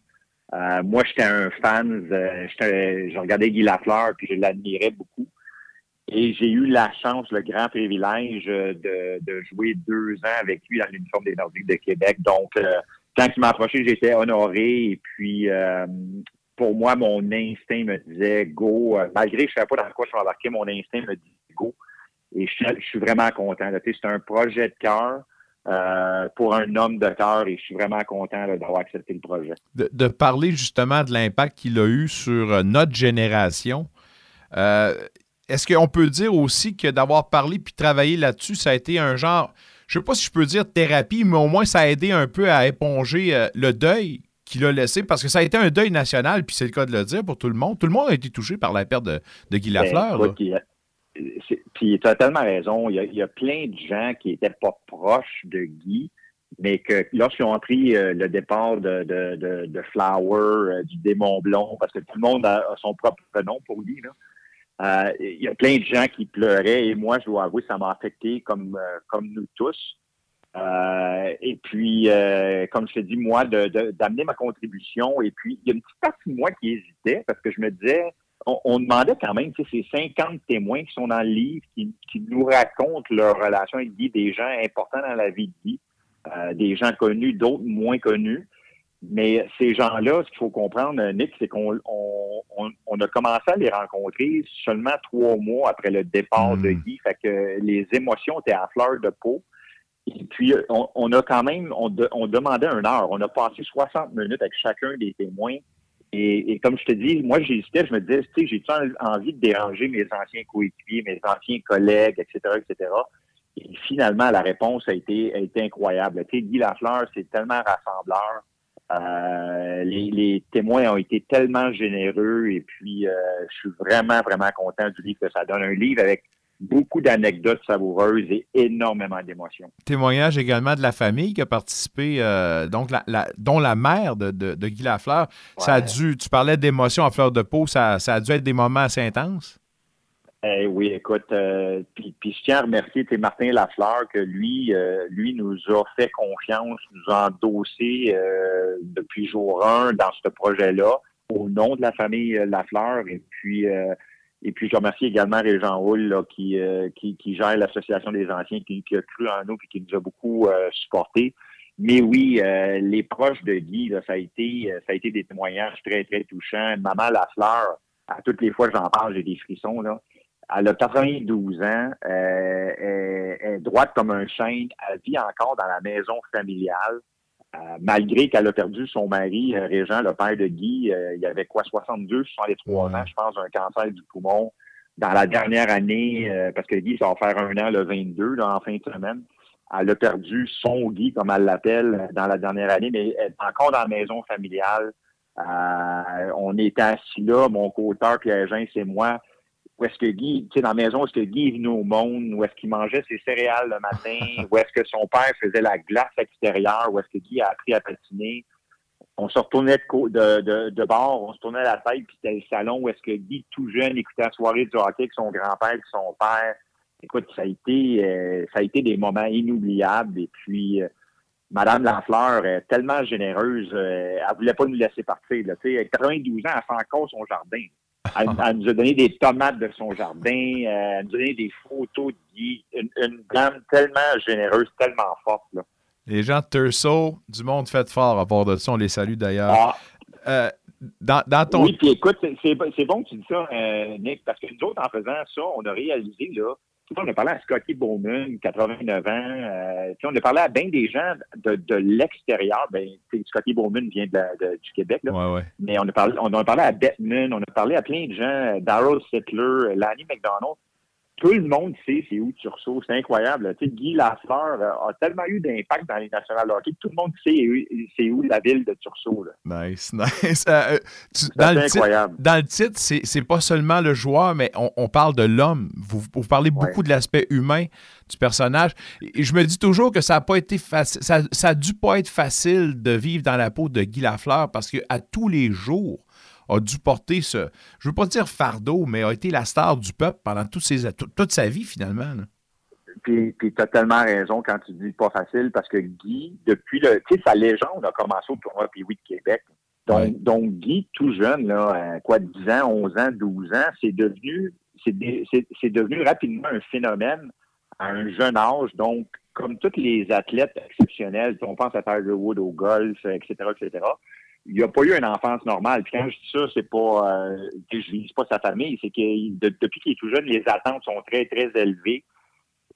[SPEAKER 8] Euh, moi, j'étais un fan, euh, je regardais Guy Lafleur, puis je l'admirais beaucoup. Et j'ai eu la chance, le grand privilège euh, de, jouer deux ans avec lui dans l'uniforme des Nordiques de Québec. Donc, quand il m'a approché, j'étais honoré. Et puis, pour moi, mon instinct me disait go. Malgré que je ne savais pas dans quoi je m'embarquais, mon instinct me dit go. Et je, suis- je suis vraiment content. C'est un projet de cœur euh, pour un homme de cœur et je suis vraiment content d'avoir accepté le projet.
[SPEAKER 3] de, de parler justement de l'impact qu'il a eu sur euh, notre génération. Euh, Est-ce qu'on peut dire aussi que d'avoir parlé puis travaillé là-dessus, ça a été un genre, je ne sais pas si je peux dire thérapie, mais au moins ça a aidé un peu à éponger euh, le deuil qu'il a laissé, parce que ça a été un deuil national, puis c'est le cas de le dire pour tout le monde. Tout le monde a été touché par la perte de, de Guy Lafleur.
[SPEAKER 8] Ben, Puis tu as tellement raison. Il y, a, plein de gens qui étaient pas proches de Guy, mais que lorsqu'ils ont appris euh, le départ de, Flower, euh, du démon blond, parce que tout le monde a, son propre nom pour lui. Euh, il y a plein de gens qui pleuraient et moi, je dois avouer, ça m'a affecté comme, comme nous tous. Et puis, comme je te dis, moi, de- de- d'amener ma contribution. Et puis, il y a une petite partie de moi qui hésitait parce que je me disais, on, on demandait quand même, tu sais, ces 50 témoins qui sont dans le livre, qui, qui nous racontent leur relation avec Guy, des gens importants dans la vie de Guy, euh, des gens connus, d'autres moins connus. Mais ces gens-là, ce qu'il faut comprendre, Nick, c'est qu'on on, on- on a commencé à les rencontrer seulement trois mois après le départ de Guy. Fait que les émotions étaient à fleur de peau. Et puis, on, on a quand même, on, de- on demandait une heure. On a passé 60 minutes avec chacun des témoins. Et, et comme je te dis, moi, j'hésitais, je me disais, tu sais, j'ai-tu envie de déranger mes anciens coéquipiers, mes anciens collègues, etc., etc. Et finalement, la réponse a été, a été incroyable. Tu sais, Guy Lafleur, c'est tellement rassembleur. Euh, les, les témoins ont été tellement généreux et puis euh, je suis vraiment, vraiment content du livre que ça donne. Un livre avec beaucoup d'anecdotes savoureuses et énormément d'émotions.
[SPEAKER 3] témoignage également de la famille qui a participé, euh, donc la, la- dont la mère de, de- de Guy Lafleur. Ça a dû, tu parlais d'émotions à fleur de peau, ça, ça a dû être des moments assez intenses?
[SPEAKER 8] Eh oui, écoute, euh, puis, puis je tiens à remercier Martin Lafleur que lui, euh, lui nous a fait confiance, nous a endossé depuis jour 1 dans ce projet-là au nom de la famille Lafleur. Et puis, et puis je remercie également Régent Hull là, qui, euh, qui, qui gère l'association des anciens, qui, qui a cru en nous et qui nous a beaucoup euh, supportés. Mais oui, euh, les proches de Guy, là, ça a été, euh, ça a été des témoignages très très touchants. Maman Lafleur, à toutes les fois que j'en parle, j'ai des frissons là. Elle a 92 ans, euh, elle est droite comme un chêne, elle vit encore dans la maison familiale. Euh, malgré qu'elle a perdu son mari, euh, Régent, le père de Guy, euh, il avait quoi, 62, 63 ans, je pense, un cancer du poumon. Dans la dernière année, euh, parce que Guy, ça va faire un an le 22, là, en fin de semaine, elle a perdu son Guy, comme elle l'appelle, dans la dernière année, mais elle est encore dans la maison familiale. Euh, on était assis là, mon co-auteur, Pierre Jean, c'est moi. Où est-ce que Guy, tu sais, dans la maison, où est-ce que Guy est venu au monde? Où est-ce qu'il mangeait ses céréales le matin? Où est-ce que son père faisait la glace extérieure? Où est-ce que Guy a appris à patiner? On se retournait de, co- de, de, de bord, on se tournait la tête, puis c'était le salon où est-ce que Guy, tout jeune, écoutait la soirée du hockey avec son grand-père et son père. Écoute, ça a été euh, ça a été des moments inoubliables. Et puis, euh, Madame Lafleur est tellement généreuse, euh, elle voulait pas nous laisser partir. Là, Tu sais, à 92 ans, elle fait encore son jardin. Elle, elle nous a donné des tomates de son jardin, euh, elle nous a donné des photos de Guy. Une, une dame tellement généreuse, tellement forte. Là.
[SPEAKER 3] Les gens de Turso, du monde fait fort à part de ça, on les salue d'ailleurs.
[SPEAKER 8] Ah.
[SPEAKER 3] Euh, dans, dans ton.
[SPEAKER 8] Oui, puis écoute, c'est- bon que tu dis ça, euh, Nick, parce que nous autres, en faisant ça, on a réalisé, là, on a parlé à Scotty Bowman, 89 ans, euh, on a parlé à bien des gens de, de l'extérieur. Ben, Scotty Bowman vient de la- de- du Québec, là.
[SPEAKER 3] Ouais, ouais.
[SPEAKER 8] Mais on a parlé, on a parlé à Bettman, on a parlé à plein de gens, Darrell Sittler, Lanny McDonald. Tout le monde sait c'est où Tursault. C'est incroyable. Tu sais, Guy Lafleur euh, a tellement eu d'impact dans les nationales de hockey tout le monde sait c'est où la ville de là.
[SPEAKER 3] Nice, nice. Euh, euh, tu- dans, le titre,
[SPEAKER 8] incroyable.
[SPEAKER 3] dans le titre, c'est pas seulement le joueur, mais on, on parle de l'homme. Vous, vous parlez beaucoup de l'aspect humain du personnage. Et je me dis toujours que ça a pas été facile. Ça, ça a dû pas être facile de vivre dans la peau de Guy Lafleur parce que à tous les jours a dû porter ce, je veux pas dire fardeau, mais a été la star du peuple pendant ses, toute, toute sa vie finalement. là.
[SPEAKER 8] Puis, puis tu as tellement raison quand tu dis pas facile parce que Guy, depuis le, tu sais, sa légende a commencé au tournoi puis oui de Québec. Donc, donc Guy, tout jeune, là, quoi, 10 ans, 11 ans, 12 ans, c'est devenu, c'est devenu rapidement un phénomène à un jeune âge. Donc, comme tous les athlètes exceptionnels, si on pense à Tiger Wood au golf, etc., etc., il n'a pas eu une enfance normale. Puis quand je dis ça, c'est pas, euh, je vise pas sa famille, c'est que depuis qu'il est tout jeune, les attentes sont très, très élevées.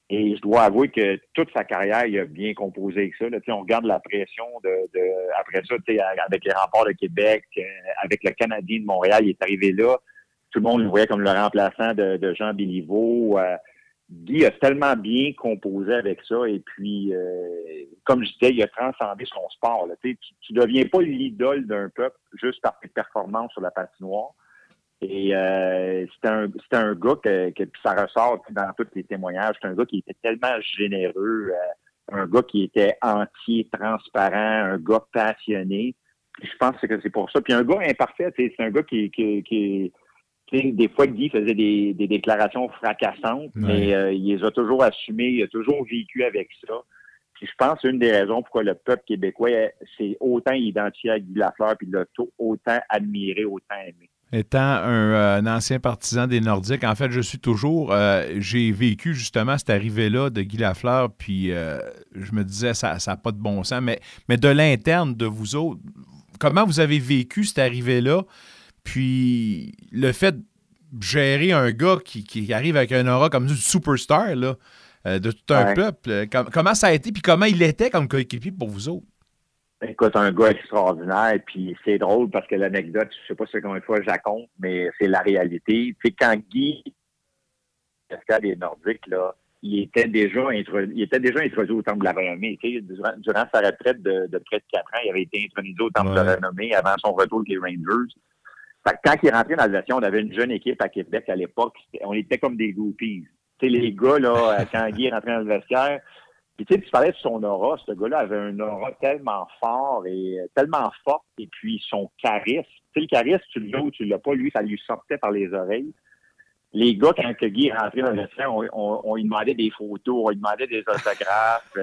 [SPEAKER 8] Et je dois avouer que toute sa carrière, il a bien composé avec ça. Là. On regarde la pression de, de- après ça, avec les remparts de Québec, euh, avec le Canadien de Montréal, il est arrivé là. Tout le monde le voyait comme le remplaçant de, de Jean Béliveau. Euh, Guy a tellement bien composé avec ça. Et puis, euh, comme je disais, il a transcendé son sport. Là. Tu ne deviens pas l'idole d'un peuple juste par tes performances sur la patinoire. Et euh, c'était un, un gars que, que ça ressort dans tous les témoignages. C'est un gars qui était tellement généreux, euh, un gars qui était entier, transparent, un gars passionné. Je pense que c'est pour ça. Puis un gars imparfait, c'est un gars qui, qui, qui des fois, Guy faisait des, des déclarations fracassantes, mais euh, il les a toujours assumées, il a toujours vécu avec ça. Puis je pense que c'est une des raisons pourquoi le peuple québécois s'est autant identifié à Guy Lafleur, puis l'a autant admiré, autant aimé.
[SPEAKER 3] Étant un, euh, un ancien partisan des Nordiques, en fait, je suis toujours. euh, J'ai vécu justement cette arrivée-là de Guy Lafleur, puis je me disais, ça n'a pas de bon sens. Mais, mais de l'interne de vous autres, comment vous avez vécu cette arrivée-là? Puis le fait de gérer un gars qui, qui arrive avec un aura comme du superstar, là, euh, de tout un
[SPEAKER 8] Ouais.
[SPEAKER 3] peuple, euh, com- comment ça a été, puis comment il était comme coéquipier pour vous autres?
[SPEAKER 8] Écoute, un gars extraordinaire, puis c'est drôle parce que l'anecdote, je sais pas si combien de fois je la compte, mais c'est la réalité. Tu sais, quand Guy, cascade des Nordiques, là, il était déjà introduit, il était déjà introduit au Temple de la Renommée. Tu sais, durant, durant sa retraite de, de près de quatre ans, il avait été introduit au Temple de la Renommée avant son retour avec les Rangers. Quand il est rentré dans vestiaire, on avait une jeune équipe à Québec à l'époque. On était comme des groupies. Tu sais, les gars, là, euh, quand Guy est rentré dans le vestiaire, puis tu sais, tu parlais de son aura. Ce gars-là avait un aura tellement fort et euh, tellement fort. Et puis son charisme. Tu sais, le charisme, tu l'as ou tu l'as pas, lui, ça lui sortait par les oreilles. les gars, quand Guy est rentré dans le vestiaire, on, on, on lui demandait des photos, on lui demandait des autographes.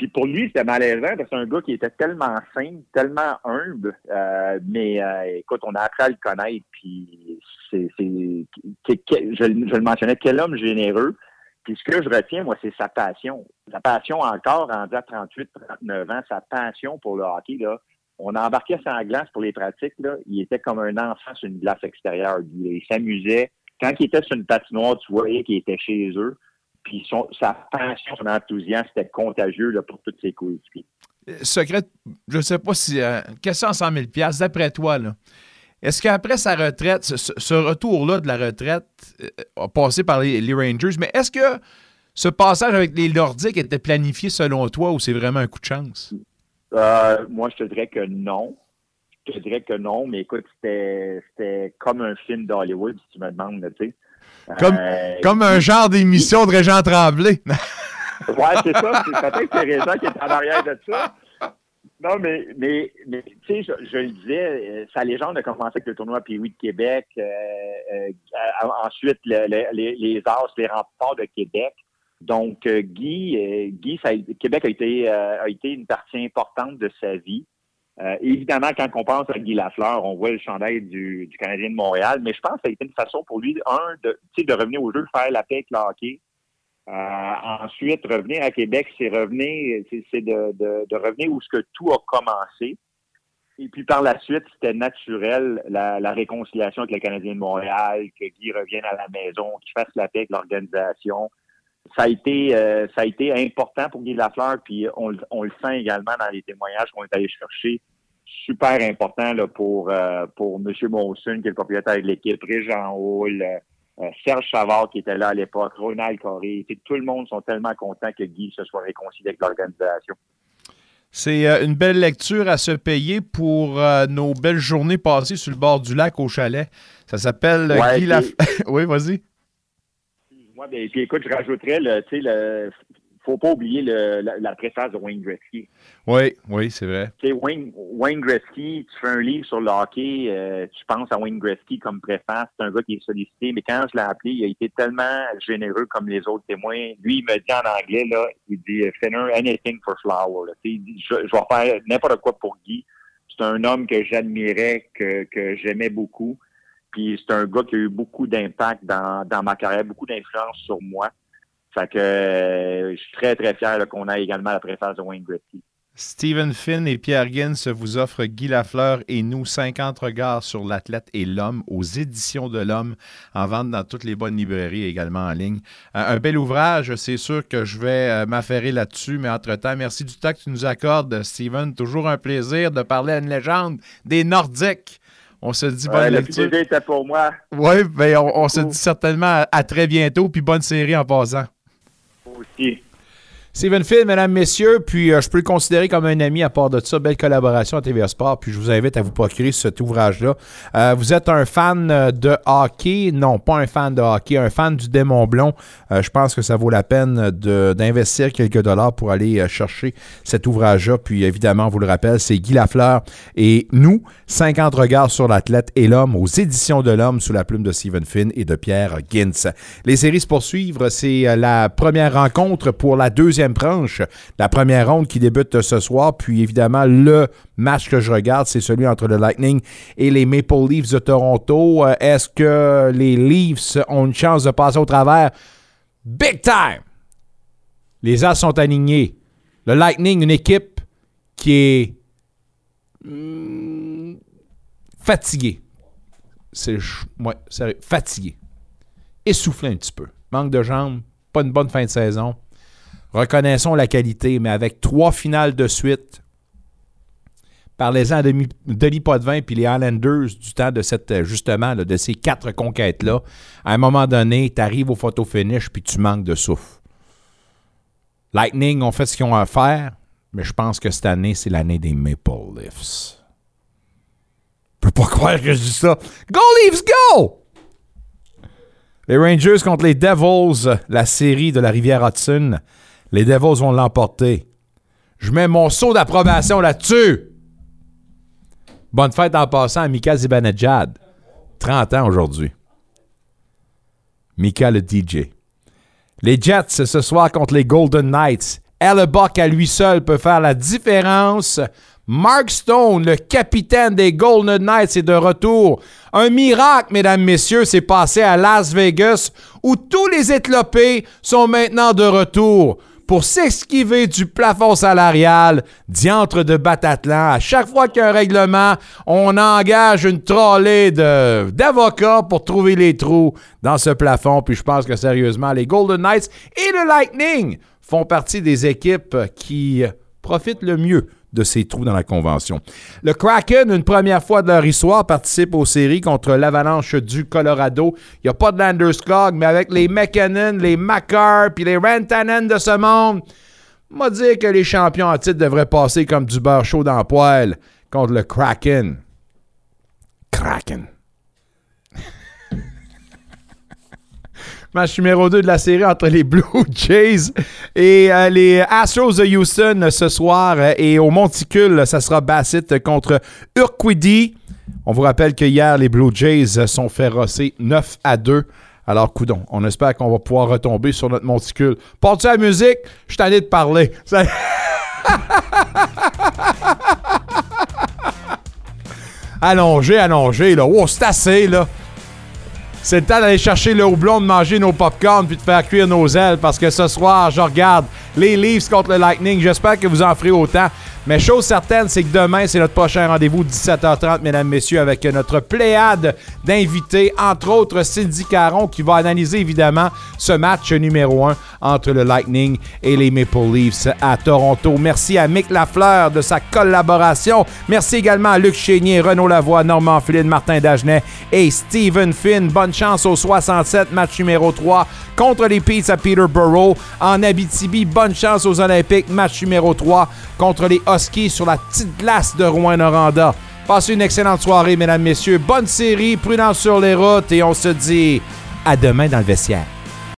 [SPEAKER 8] Puis pour lui, c'était malaisant parce que c'est un gars qui était tellement simple, tellement humble. euh, mais euh, écoute, on a appris à le connaître. Puis c'est, je, je le mentionnais, quel homme généreux. Puis ce que je retiens, moi, c'est sa passion. Sa passion encore, à 38, 39 ans, sa passion pour le hockey, là. On embarquait sur la glace pour les pratiques, là. Il était comme un enfant sur une glace extérieure. Il, il s'amusait. Quand il était sur une patinoire, tu voyais qu'il était chez eux. Puis son, sa passion, son enthousiasme, c'était contagieux là, pour tous ses coéquipiers.
[SPEAKER 3] Secret, je ne sais pas si. Euh, question à 100 000 d'après toi, là. Est-ce qu'après sa retraite, ce, retour-là de la retraite euh, a passé par les, les Rangers, mais est-ce que ce passage avec les Nordiques était planifié selon toi ou c'est vraiment un coup de chance?
[SPEAKER 8] Euh, moi, je te dirais que non. Je te dirais que non, mais écoute, c'était c'était comme un film d'Hollywood, si tu me demandes, tu sais.
[SPEAKER 3] Comme,
[SPEAKER 8] Euh,
[SPEAKER 3] comme un genre d'émission de Régent Tremblay.
[SPEAKER 8] Ouais, c'est ça. C'est peut-être que c'est Régent qui est en arrière de ça. Non, mais, mais, mais tu sais, je, je le disais, euh, sa légende a commencé avec le tournoi Pee-Wee de Québec. euh, ensuite, le- le- les, les As, les remparts de Québec. Donc, Guy, Guy ça Québec a été, a été une partie importante de sa vie. Euh, évidemment, quand on pense à Guy Lafleur, on voit le chandail du, du Canadien de Montréal, mais je pense que ça a été une façon pour lui, un, de, de revenir au jeu, faire la paix avec le hockey. Euh, ensuite, revenir à Québec, c'est revenir, c'est de, de, de revenir où ce que tout a commencé. Et puis par la suite, c'était naturel la, la réconciliation avec le Canadien de Montréal, que Guy revienne à la maison, qu'il fasse la paix avec l'organisation. Ça a été euh, ça a été important pour Guy Lafleur, puis on, le- on le sent également dans les témoignages qu'on est allé chercher. Super important là, pour, euh, pour M. Monson, qui est le propriétaire de l'équipe, Régent Hall, euh, Serge Savard qui était là à l'époque, Ronald Coré. Tout le monde sont tellement contents que Guy se soit réconcilié avec l'organisation.
[SPEAKER 3] C'est une belle lecture à se payer pour nos belles journées passées sur le bord du lac au chalet. Ça s'appelle
[SPEAKER 8] Ouais,
[SPEAKER 3] Guy
[SPEAKER 8] puis-
[SPEAKER 3] Laf... oui, vas-y.
[SPEAKER 8] Moi, ben, puis écoute, je rajouterais, le, tu sais, le, faut pas oublier le, la, la présence de Wayne Gretzky.
[SPEAKER 3] Oui, oui, c'est vrai.
[SPEAKER 8] Tu sais, Wayne, Wayne Gretzky, tu fais un livre sur le hockey, euh, tu penses à Wayne Gretzky comme préface, c'est un gars qui est sollicité, mais quand je l'ai appelé, il a été tellement généreux comme les autres témoins. Lui, il me dit en anglais, là, il dit « Finner, anything for Flower ». là. Tu sais, Il dit « Je, je vais faire n'importe quoi pour Guy ». C'est un homme que j'admirais, que, que j'aimais beaucoup. Puis c'est un gars qui a eu beaucoup d'impact dans, dans ma carrière, beaucoup d'influence sur moi. Fait que euh, je suis très, très fier qu'on ait également la préface de Wayne Gretzky.
[SPEAKER 3] Stephen Finn et Pierre Guin vous offrent Guy Lafleur et nous 50 regards sur l'athlète et l'homme aux éditions de l'homme en vente dans toutes les bonnes librairies également en ligne. Euh, un bel ouvrage, c'est sûr que je vais euh, m'affairer là-dessus, mais entre-temps, merci du temps que tu nous accordes, Steven. Toujours un plaisir de parler à une légende des Nordiques. On se dit bonne
[SPEAKER 8] Ouais, le
[SPEAKER 3] lecture.
[SPEAKER 8] était pour moi.
[SPEAKER 3] Oui, ben on, on se dit certainement à, à très bientôt, puis bonne série en passant.
[SPEAKER 8] Aussi.
[SPEAKER 3] Steven Field, mesdames, messieurs, puis euh, je peux le considérer comme un ami à part de ça. Belle collaboration à TVA Sport, puis je vous invite à vous procurer cet ouvrage-là. Euh, vous êtes un fan euh, de hockey? Non, pas un fan de hockey, un fan du démon blond. Je pense que ça vaut la peine d'investir quelques dollars pour aller chercher cet ouvrage-là. Puis évidemment, vous le rappelle, c'est Guy Lafleur et nous, 50 regards sur l'athlète et l'homme aux éditions de l'homme sous la plume de Steven Finn et de Pierre Gintz. Les séries se poursuivent. C'est la première rencontre pour la deuxième tranche, la première ronde qui débute ce soir. Puis évidemment, le match que je regarde, c'est celui entre le Lightning et les Maple Leafs de Toronto. Euh, Est-ce que les Leafs ont une chance de passer au travers? Big time! Les As sont alignés. Le Lightning, une équipe qui est hmm, fatiguée. C'est ouais, sérieux, fatigué. Essoufflé un petit peu. Manque de jambes, pas une bonne fin de saison. Reconnaissons la qualité, mais avec trois finales de suite, parlez-en Demi- Denis Potvin puis les Highlanders du temps de cette, euh, justement, de ces quatre conquêtes-là. À un moment donné, tu arrives au photo finish puis tu manques de souffle. Lightning ont fait ce qu'ils ont à faire, mais je pense que cette année, c'est l'année des Maple Leafs. Je peux pas croire que je dis ça. Go Leafs, go! Les Rangers contre les Devils, la série de la rivière Hudson. Les Devils vont l'emporter. Je mets mon saut d'approbation là-dessus. Bonne fête en passant à Mika Zibanejad. 30 ans aujourd'hui. Mika le DJ. Les Jets ce soir contre les Golden Knights. Hellebuck à lui seul peut faire la différence. Mark Stone, le capitaine des Golden Knights, est de retour. Un miracle, mesdames, messieurs, s'est passé à Las Vegas où tous les éclopés sont maintenant de retour pour s'esquiver du plafond salarial, diantre de Batatlan. À chaque fois qu'il y a un règlement, on engage une trollée d'avocats pour trouver les trous dans ce plafond. Puis je pense que sérieusement, les Golden Knights et le Lightning font partie des équipes qui profitent le mieux de ces trous dans la convention. Le Kraken, une première fois de leur histoire, participe aux séries contre l'Avalanche du Colorado. Il n'y a pas de Landeskog, mais avec les McKinnon, les Makar, puis les Rantanen de ce monde, m'a dit que les champions en titre devraient passer comme du beurre chaud dans la poêle contre le Kraken. Kraken. Match numéro 2 de la série entre les Blue Jays et euh, les Astros de Houston ce soir. Et au Monticule, ça sera Bassett contre Urquidi. On vous rappelle que hier, les Blue Jays sont fait rosser 9 à 2. Alors, coudon, on espère qu'on va pouvoir retomber sur notre monticule. Porte-tu la musique? Je suis allé de parler. Allongé, allongé, là. Oh, c'est assez, là. C'est le temps d'aller chercher le houblon, de manger nos popcorn puis de faire cuire nos ailes parce que ce soir, je regarde les Leafs contre le Lightning. J'espère que vous en ferez autant. Mais chose certaine, c'est que demain, c'est notre prochain rendez-vous 17h30, mesdames, messieurs, avec notre pléiade d'invités, entre autres Cindy Caron qui va analyser évidemment ce match numéro 1 entre le Lightning et les Maple Leafs à Toronto. Merci à Mick Lafleur de sa collaboration. Merci également à Luc Chénier, Renaud Lavoie, Normand Philippe, Martin Dagenet et Stephen Finn. Bonne chance au 67, match numéro 3 contre les Peets à Peterborough. En Abitibi, bonne chance aux Olympiques, match numéro 3 contre les Huskies sur la petite glace de Rouen-Noranda. Passez une excellente soirée, mesdames, messieurs. Bonne série, prudence sur les routes et on se dit à demain dans le vestiaire.